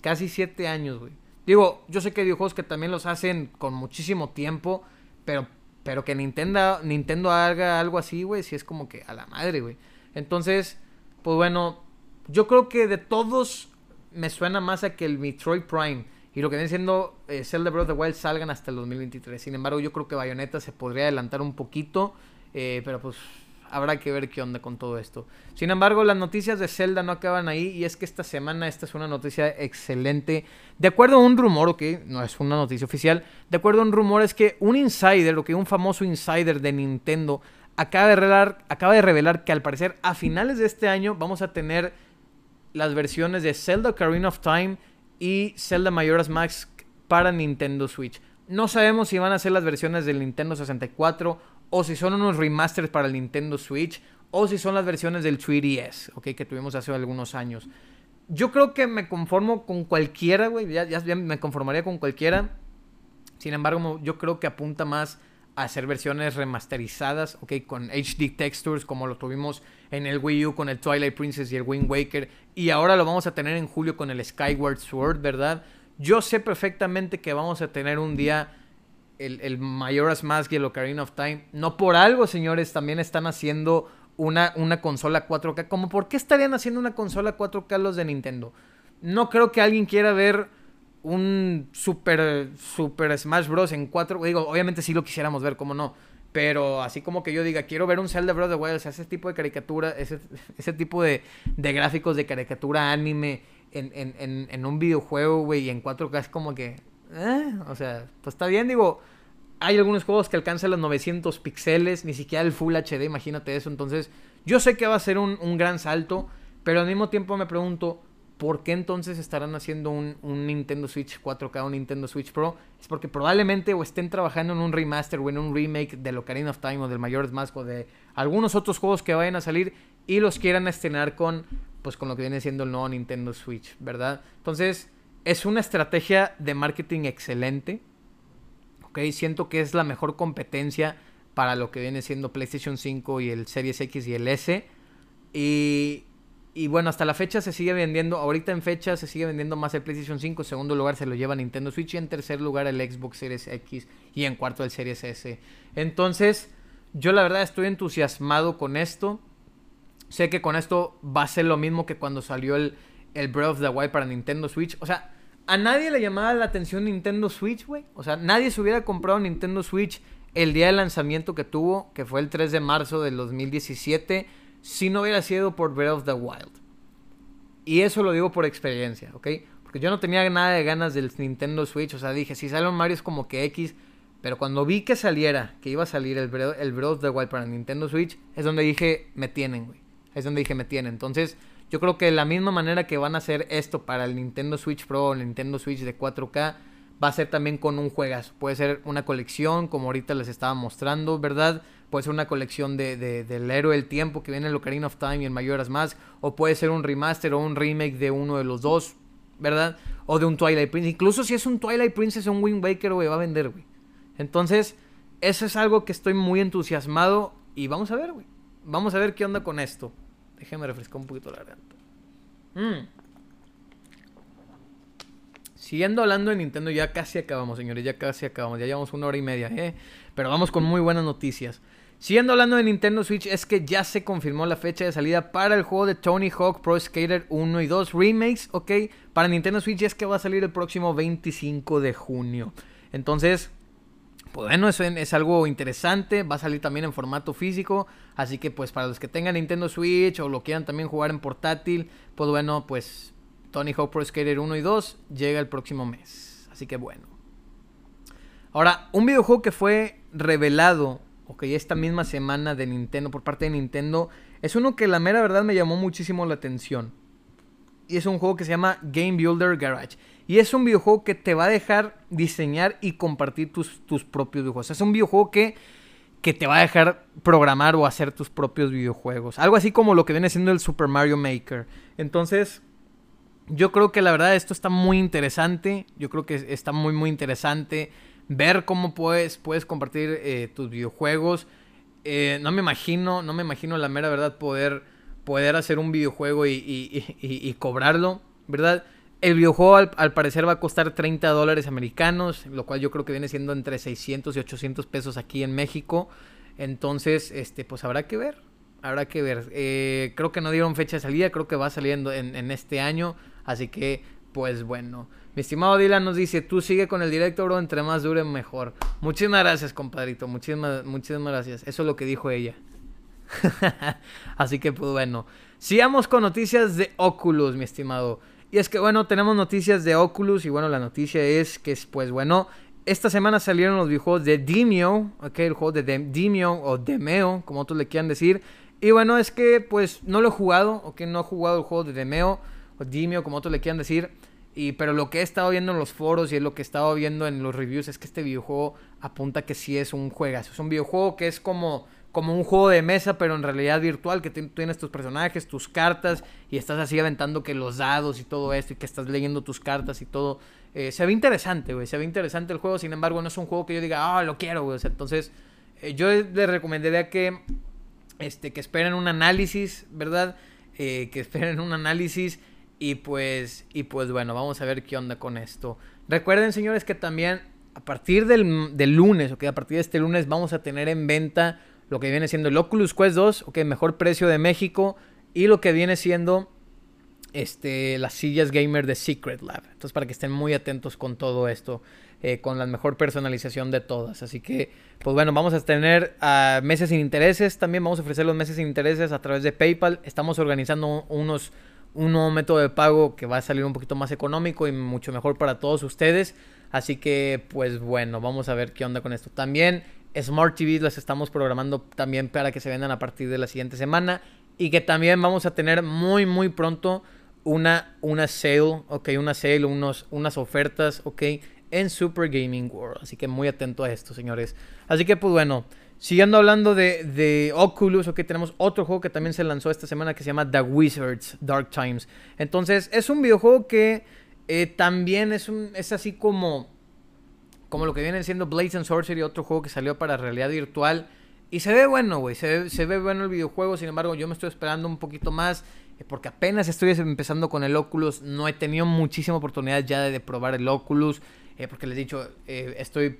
Casi 7 años, güey. Digo, yo sé que hay videojuegos que también los hacen con muchísimo tiempo, pero, pero que Nintendo, Nintendo haga algo así, güey, sí es como que a la madre, güey. Entonces, pues bueno, yo creo que de todos me suena más a que el Metroid Prime y lo que viene siendo eh, Zelda Breath of the Wild salgan hasta el 2023. Sin embargo, yo creo que Bayonetta se podría adelantar un poquito, eh, pero pues habrá que ver qué onda con todo esto. Sin embargo, las noticias de Zelda no acaban ahí y es que esta semana esta es una noticia excelente. De acuerdo a un rumor, ok, no es una noticia oficial, de acuerdo a un rumor es que un insider, o que un famoso insider de Nintendo acaba de revelar, acaba de revelar que al parecer a finales de este año vamos a tener las versiones de Zelda Ocarina of Time y Zelda Majora's Mask para Nintendo Switch. No sabemos si van a ser las versiones del Nintendo 64 o si son unos remasters para el Nintendo Switch o si son las versiones del 3DS, ¿ok? Que tuvimos hace algunos años. Yo creo que me conformo con cualquiera, güey. Ya, me conformaría con cualquiera. Sin embargo, yo creo que apunta más hacer versiones remasterizadas, ¿ok? Con HD textures como lo tuvimos en el Wii U con el Twilight Princess y el Wind Waker. Y ahora lo vamos a tener en julio con el Skyward Sword, ¿verdad? Yo sé perfectamente que vamos a tener un día el, el Majora's Mask y el Ocarina of Time. No por algo, señores, también están haciendo una, una consola 4K. Como por qué estarían haciendo una consola 4K los de Nintendo? no creo que alguien quiera ver un super, super Smash Bros. en 4. Digo, obviamente sí lo quisiéramos ver, cómo no. Pero así como que yo diga, quiero ver un Zelda of the Wild, o sea, ese tipo de caricatura, ese, ese tipo de, de gráficos de caricatura anime en, en, en, en un videojuego, güey, y en 4K es como que, eh, o sea, pues está bien, digo, hay algunos juegos que alcanzan los 900 píxeles, ni siquiera el Full HD, imagínate eso. Entonces, yo sé que va a ser un, un gran salto, pero al mismo tiempo me pregunto, ¿por qué entonces estarán haciendo un, Nintendo Switch 4K, un Nintendo Switch Pro? Es porque probablemente o estén trabajando en un remaster o en un remake de Ocarina of Time o del Majora's Mask o de algunos otros juegos que vayan a salir y los quieran estrenar con, pues, con lo que viene siendo el nuevo Nintendo Switch, ¿verdad? Entonces, es una estrategia de marketing excelente. ¿Ok? Siento que es la mejor competencia para lo que viene siendo PlayStation 5 y el Series X y el S. Y y bueno, hasta la fecha se sigue vendiendo, ahorita en fecha se sigue vendiendo más el PlayStation 5, en segundo lugar se lo lleva Nintendo Switch y en tercer lugar el Xbox Series X y en cuarto el Series S. Entonces, yo la verdad estoy entusiasmado con esto. Sé que con esto va a ser lo mismo que cuando salió el, el Breath of the Wild para Nintendo Switch. O sea, a nadie le llamaba la atención Nintendo Switch, güey. O sea, nadie se hubiera comprado Nintendo Switch el día de lanzamiento que tuvo, que fue el 3 de marzo del 2017 si no hubiera sido por Breath of the Wild. Y eso lo digo por experiencia, ¿ok? Porque yo no tenía nada de ganas del Nintendo Switch. O sea, dije, si sale un Mario es como que X. Pero cuando vi que saliera, que iba a salir el Breath, of the Wild para Nintendo Switch, es donde dije, me tienen, güey. Es donde dije, me tienen. Entonces, yo creo que de la misma manera que van a hacer esto para el Nintendo Switch Pro o el Nintendo Switch de 4K, va a ser también con un juegazo. Puede ser una colección, como ahorita les estaba mostrando, ¿verdad? Puede ser una colección de, del héroe del tiempo que viene el Ocarina of Time y el Majora's Mask. O puede ser un remaster o un remake de uno de los dos, ¿verdad? O de un Twilight Princess. Incluso si es un Twilight Princess o un Wind Waker, güey, va a vender, güey. Entonces, eso es algo que estoy muy entusiasmado. Y vamos a ver, güey. Vamos a ver qué onda con esto. Déjeme refrescar un poquito la garganta. Mmm. Siguiendo hablando de Nintendo, ya casi acabamos, señores, ya casi acabamos, ya llevamos una hora y media, ¿eh? Pero vamos con muy buenas noticias. Siguiendo hablando de Nintendo Switch, es que ya se confirmó la fecha de salida para el juego de Tony Hawk Pro Skater 1 y 2 remakes, ¿ok? Para Nintendo Switch es que va a salir el próximo 25 de junio. Entonces, pues bueno, eso es algo interesante, va a salir también en formato físico, así que pues para los que tengan Nintendo Switch o lo quieran también jugar en portátil, pues bueno, pues Tony Hawk Pro Skater 1 y 2 llega el próximo mes. Así que bueno. Ahora, un videojuego que fue revelado, ok, esta misma semana de Nintendo, por parte de Nintendo, es uno que la mera verdad me llamó muchísimo la atención. Y es un juego que se llama Game Builder Garage. Y es un videojuego que te va a dejar diseñar y compartir tus, tus propios videojuegos. Es un videojuego que, que te va a dejar programar o hacer tus propios videojuegos. Algo así como lo que viene siendo el Super Mario Maker. Entonces, yo creo que la verdad esto está muy interesante. Yo creo que está muy, muy interesante ver cómo puedes, puedes compartir eh, tus videojuegos. Eh, no me imagino, no me imagino la mera verdad poder, poder hacer un videojuego y, cobrarlo, ¿verdad? El videojuego al, parecer va a costar 30 dólares americanos, lo cual yo creo que viene siendo entre 600 y 800 pesos aquí en México. Entonces, este, pues habrá que ver, habrá que ver. Eh, creo que no dieron fecha de salida, creo que va saliendo en, en este año. Así que, pues bueno. Mi estimado Dylan nos dice, tú sigue con el directo, bro, entre más dure mejor. Muchísimas gracias, compadrito, muchísimas, muchísimas gracias. Eso es lo que dijo ella. Así que, pues bueno. Sigamos con noticias de Oculus, mi estimado. Y es que, bueno, tenemos noticias de Oculus y bueno, la noticia es que, pues bueno, esta semana salieron los videojuegos de Demio, ok, el juego de Demio o Demeo, como otros le quieran decir. Y bueno, es que, pues, no lo he jugado, ok, no he jugado el juego de Demeo o Dimio, como otros le quieran decir. Y, pero lo que he estado viendo en los foros y lo que he estado viendo en los reviews es que este videojuego apunta que sí es un juegazo. Es un videojuego que es como, como un juego de mesa, pero en realidad virtual, que tienes tus personajes, tus cartas, y estás así aventando que los dados y todo esto, y que estás leyendo tus cartas y todo. Eh, se ve interesante, güey. Se ve interesante el juego, sin embargo, no es un juego que yo diga, ah, lo quiero, güey. entonces, eh, yo les recomendaría que, este, que esperen un análisis, ¿verdad? Eh, que esperen un análisis y pues, y pues bueno, vamos a ver qué onda con esto. Recuerden, señores, que también a partir del, del lunes, ok, a partir de este lunes vamos a tener en venta lo que viene siendo el Oculus Quest 2, ok, mejor precio de México, y lo que viene siendo este, las sillas gamer de Secret Lab. Entonces, para que estén muy atentos con todo esto, eh, con la mejor personalización de todas. Así que, pues bueno, vamos a tener meses sin intereses. También vamos a ofrecer los meses sin intereses a través de PayPal. Estamos organizando unos, un nuevo método de pago que va a salir un poquito más económico y mucho mejor para todos ustedes. Así que, pues bueno, vamos a ver qué onda con esto. También Smart TVs las estamos programando también para que se vendan a partir de la siguiente semana. Y que también vamos a tener muy, muy pronto una, una sale, ok, una sale, unos, unas ofertas, ok, en Super Gaming World. Así que muy atento a esto, señores. Así que, pues bueno, siguiendo hablando de, de Oculus, ok, tenemos otro juego que también se lanzó esta semana que se llama The Wizards Dark Times. Entonces, es un videojuego que eh, también es, un, es así como, como lo que viene siendo Blades and Sorcery, otro juego que salió para realidad virtual. Y se ve bueno, güey, se se ve bueno el videojuego, sin embargo yo me estoy esperando un poquito más. Eh, porque apenas estoy empezando con el Oculus, no he tenido muchísima oportunidad ya de, probar el Oculus, eh, porque les he dicho, estoy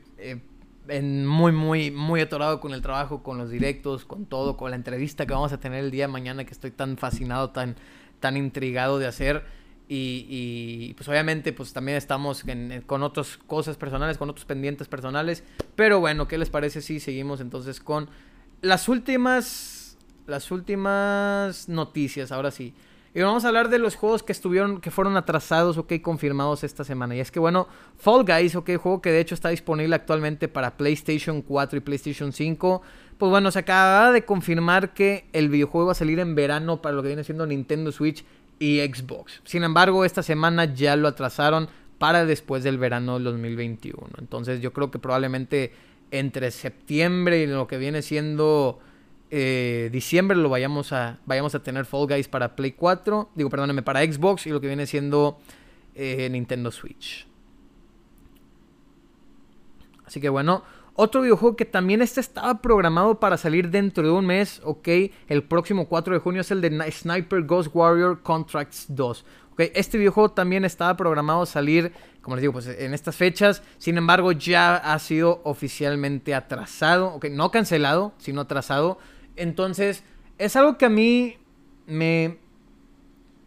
muy, muy, muy atorado con el trabajo, con los directos, con todo, con la entrevista que vamos a tener el día de mañana, que estoy tan fascinado, tan, tan intrigado de hacer. Y, y pues obviamente pues también estamos con otras cosas personales, con otros pendientes personales. Pero bueno, ¿qué les parece si seguimos entonces con las últimas las últimas noticias, ahora sí. Y vamos a hablar de los juegos que estuvieron, que fueron atrasados, ok, confirmados esta semana. Y es que bueno, Fall Guys, ok, juego que de hecho está disponible actualmente para PlayStation 4 y PlayStation 5. Pues bueno, se acaba de confirmar que el videojuego va a salir en verano para lo que viene siendo Nintendo Switch y Xbox. Sin embargo, esta semana ya lo atrasaron para después del verano del 2021. Entonces yo creo que probablemente entre septiembre y lo que viene siendo eh, diciembre lo vayamos a, vayamos a tener Fall Guys para Play 4, digo, perdónenme, para Xbox y lo que viene siendo eh, Nintendo Switch. Así que bueno, otro videojuego que también este estaba programado para salir dentro de un mes, ok, el próximo 4 de junio es el de Sniper Ghost Warrior Contracts 2. Okay, este videojuego también estaba programado a salir, como les digo, pues en estas fechas. Sin embargo, ya ha sido oficialmente atrasado. Ok, no cancelado, sino atrasado. Entonces, es algo que a mí me,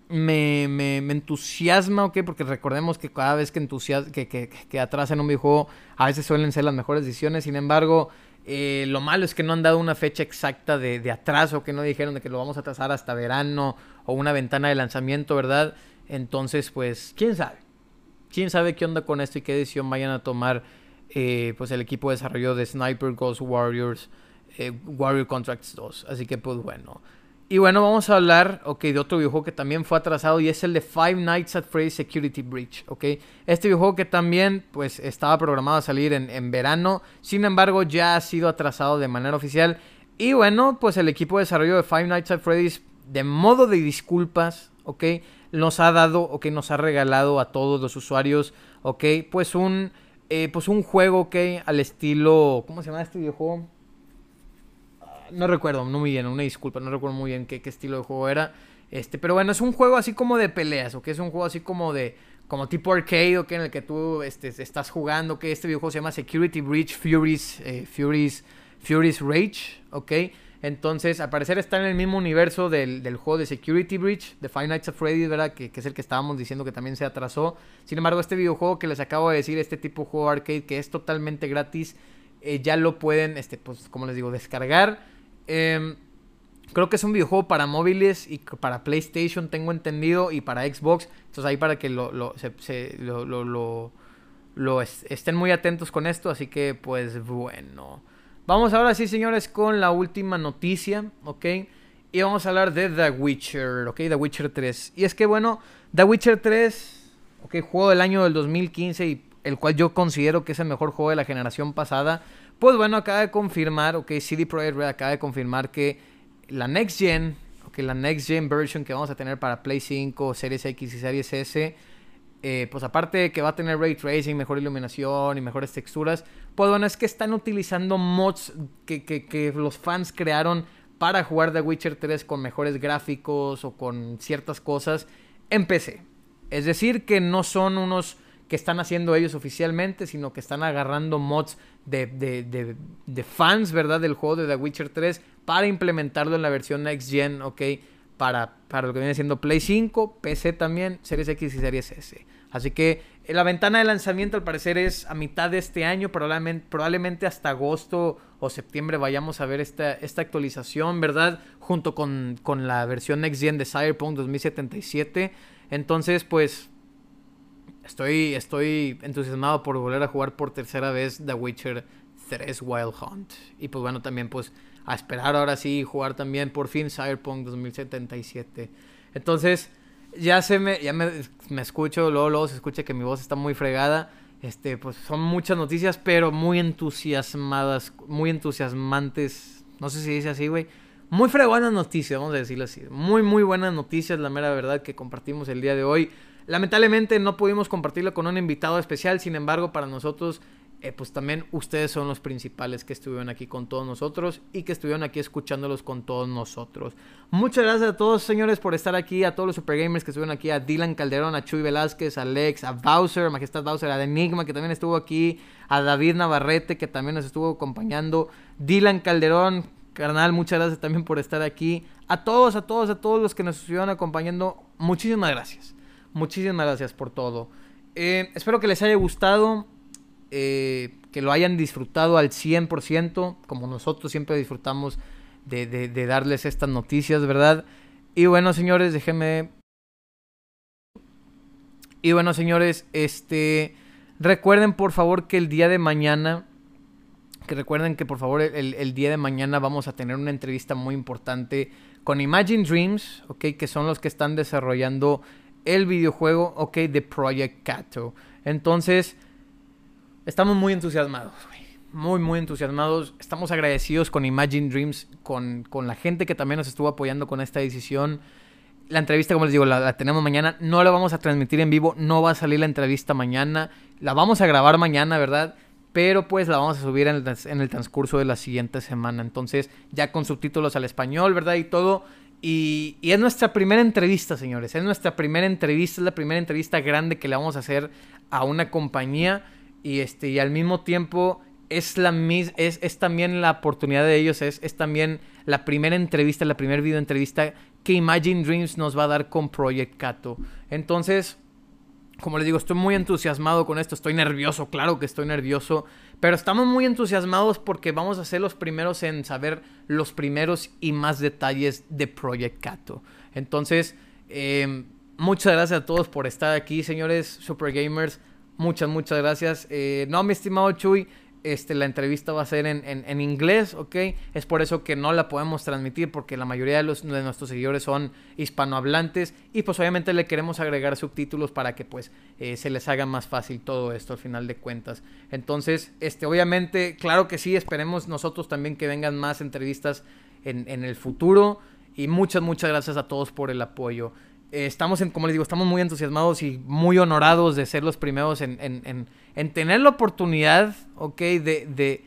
me, me, entusiasma, ¿ok? Porque recordemos que cada vez que, que, que, que atrasan un videojuego, a veces suelen ser las mejores decisiones. Sin embargo, eh, lo malo es que no han dado una fecha exacta de, de, atraso, que no dijeron de que lo vamos a atrasar hasta verano o una ventana de lanzamiento, ¿verdad? Entonces, pues, quién sabe. Quién sabe qué onda con esto y qué decisión vayan a tomar eh, pues el equipo de desarrollo de Sniper Ghost Warriors eh, Warrior Contracts 2. Así que pues bueno. Y bueno, vamos a hablar, ok, de otro videojuego que también fue atrasado y es el de Five Nights at Freddy's Security Breach, ok. Este videojuego que también, pues, estaba programado a salir en, en verano, sin embargo, ya ha sido atrasado de manera oficial. Y bueno, pues el equipo de desarrollo de Five Nights at Freddy's, de modo de disculpas, ok, nos ha dado, ok, nos ha regalado a todos los usuarios, ok, pues un, eh, pues un juego, ok, al estilo, ¿cómo se llama este videojuego? No recuerdo, no muy bien, una disculpa, no recuerdo muy bien qué, estilo de juego era. Este, pero bueno, es un juego así como de peleas, o que es un juego así como de como tipo arcade, o que en el que tú este, estás jugando, que este videojuego se llama Security Breach Furies, eh, Furies, Furies Rage, ¿ok? Entonces, al parecer está en el mismo universo del, juego de Security Breach, de Five Nights at Freddy's, ¿verdad? Que, es el que estábamos diciendo que también se atrasó. Sin embargo, este videojuego que les acabo de decir, este tipo de juego arcade que es totalmente gratis, eh, ya lo pueden, este, pues, como les digo, descargar Em, creo que es un videojuego para móviles y para PlayStation, tengo entendido, y para Xbox. Entonces ahí para que lo, lo, lo, estén muy atentos con esto. Así que pues bueno. Vamos ahora sí, señores, con la última noticia, ¿ok? Y vamos a hablar de The Witcher, ¿ok? The Witcher 3. Y es que bueno, The Witcher 3, ¿ok? Juego del año del 2015 y el cual yo considero que es el mejor juego de la generación pasada. Pues bueno, acaba de confirmar, ok, CD Projekt Red acaba de confirmar que la Next Gen, ok, la Next Gen version que vamos a tener para Play 5, Series X y Series S, eh, pues aparte de que va a tener ray tracing, mejor iluminación y mejores texturas, pues bueno, es que están utilizando mods que los fans crearon para jugar The Witcher 3 con mejores gráficos o con ciertas cosas en PC. Es decir, que no son unos que están haciendo ellos oficialmente, sino que están agarrando mods de, de, de, fans, ¿verdad? Del juego de The Witcher 3 para implementarlo en la versión Next Gen, ¿ok? para, para lo que viene siendo Play 5, PC también, Series X y Series S. Así que eh, la ventana de lanzamiento al parecer es a mitad de este año, probablemente, probablemente hasta agosto o septiembre vayamos a ver esta, esta actualización, ¿verdad? Junto con, con la versión Next Gen de Cyberpunk 2077. Entonces, pues estoy, estoy entusiasmado por volver a jugar por tercera vez The Witcher 3 Wild Hunt. Y pues bueno, también pues a esperar ahora sí jugar también por fin Cyberpunk 2077. Entonces, ya se me, ya me, me, escucho, luego, luego se escucha que mi voz está muy fregada. Este, pues son muchas noticias, pero muy entusiasmadas, muy entusiasmantes. No sé si dice así, güey. Muy fregonas noticias, vamos a decirlo así. Muy, muy buenas noticias, la mera verdad, que compartimos el día de hoy. Lamentablemente no pudimos compartirlo con un invitado especial, sin embargo, para nosotros eh, pues también ustedes son los principales que estuvieron aquí con todos nosotros y que estuvieron aquí escuchándolos con todos nosotros. Muchas gracias a todos, señores, por estar aquí, a todos los super gamers que estuvieron aquí, a Dylan Calderón, a Chuy Velázquez, a Alex, a Bowser, Majestad Bowser, a Enigma, que también estuvo aquí, a David Navarrete, que también nos estuvo acompañando, Dylan Calderón, carnal, muchas gracias también por estar aquí. A todos, a todos, a todos los que nos estuvieron acompañando, muchísimas gracias. Muchísimas gracias por todo. Eh, espero que les haya gustado. Eh, que lo hayan disfrutado al 100%, como nosotros siempre disfrutamos de, darles estas noticias, ¿verdad? Y bueno, señores, déjenme... Y bueno, señores, este... Recuerden, por favor, que el día de mañana... Que recuerden que, por favor, el, el día de mañana vamos a tener una entrevista muy importante con Imagine Dreams, ¿ok? Que son los que están desarrollando el videojuego, ¿ok? De Project Cato. Entonces... Estamos muy entusiasmados. Muy, muy entusiasmados. Estamos agradecidos con Imagine Dreams, con, con, la gente que también nos estuvo apoyando con esta decisión. La entrevista, como les digo, la, tenemos mañana. No la vamos a transmitir en vivo. No va a salir la entrevista mañana. La vamos a grabar mañana, ¿verdad? Pero pues la vamos a subir en el, en el transcurso de la siguiente semana. Entonces, ya con subtítulos al español, ¿verdad? Y todo. Y, es nuestra primera entrevista, señores. Es nuestra primera entrevista. Es la primera entrevista grande que le vamos a hacer a una compañía y este y al mismo tiempo es la es, es también la oportunidad de ellos es, es también la primera entrevista la primera video entrevista que Imagine Dreams nos va a dar con Project Cato entonces como les digo estoy muy entusiasmado con esto estoy nervioso claro que estoy nervioso pero estamos muy entusiasmados porque vamos a ser los primeros en saber los primeros y más detalles de Project Cato entonces eh, muchas gracias a todos por estar aquí señores super gamers Muchas, muchas gracias. Eh, no, mi estimado Chuy, este, la entrevista va a ser en, en, inglés, ¿ok? Es por eso que no la podemos transmitir porque la mayoría de, los, de nuestros seguidores son hispanohablantes y pues obviamente le queremos agregar subtítulos para que pues eh, se les haga más fácil todo esto al final de cuentas. Entonces, este, obviamente, claro que sí, esperemos nosotros también que vengan más entrevistas en, en el futuro y muchas, muchas gracias a todos por el apoyo. Eh, estamos, en, como les digo, estamos muy entusiasmados y muy honorados de ser los primeros en, en, en, tener la oportunidad, ok, de, de,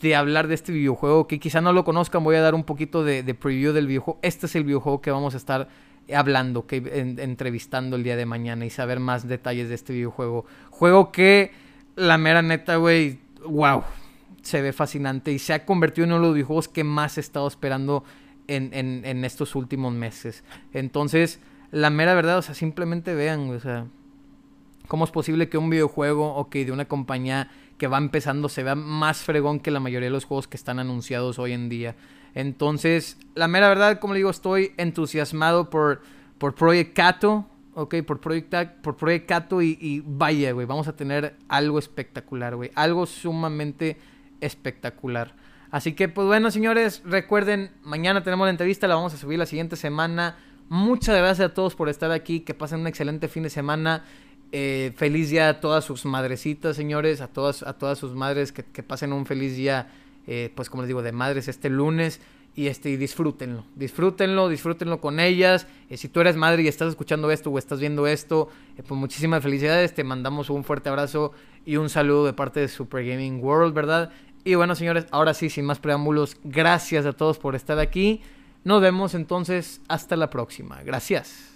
de, hablar de este videojuego, que quizá no lo conozcan, voy a dar un poquito de, de, preview del videojuego. Este es el videojuego que vamos a estar hablando, que entrevistando el día de mañana y saber más detalles de este videojuego. Juego que, la mera neta, güey, wow, se ve fascinante y se ha convertido en uno de los videojuegos que más he estado esperando en, en, en estos últimos meses. Entonces, la mera verdad, o sea, simplemente vean, o sea, cómo es posible que un videojuego o que de una compañía que va empezando se vea más fregón que la mayoría de los juegos que están anunciados hoy en día. Entonces, la mera verdad, como le digo, estoy entusiasmado por, por Project Cato, ok, por Project, por Project y, y vaya, güey, vamos a tener algo espectacular, güey, algo sumamente espectacular. Así que, pues bueno, señores, recuerden, mañana tenemos la entrevista, la vamos a subir la siguiente semana. Muchas gracias a todos por estar aquí. Que pasen un excelente fin de semana. Eh, feliz día a todas sus madrecitas, señores. A todas, a todas sus madres. Que, pasen un feliz día, eh, pues como les digo, de madres este lunes. Y este, y disfrútenlo. Disfrútenlo, disfrútenlo con ellas. Eh, si tú eres madre y estás escuchando esto o estás viendo esto, pues muchísimas felicidades. Te mandamos un fuerte abrazo y un saludo de parte de Super Gaming World, ¿verdad? Y bueno, señores, ahora sí, sin más preámbulos, gracias a todos por estar aquí. Nos vemos entonces hasta la próxima. Gracias.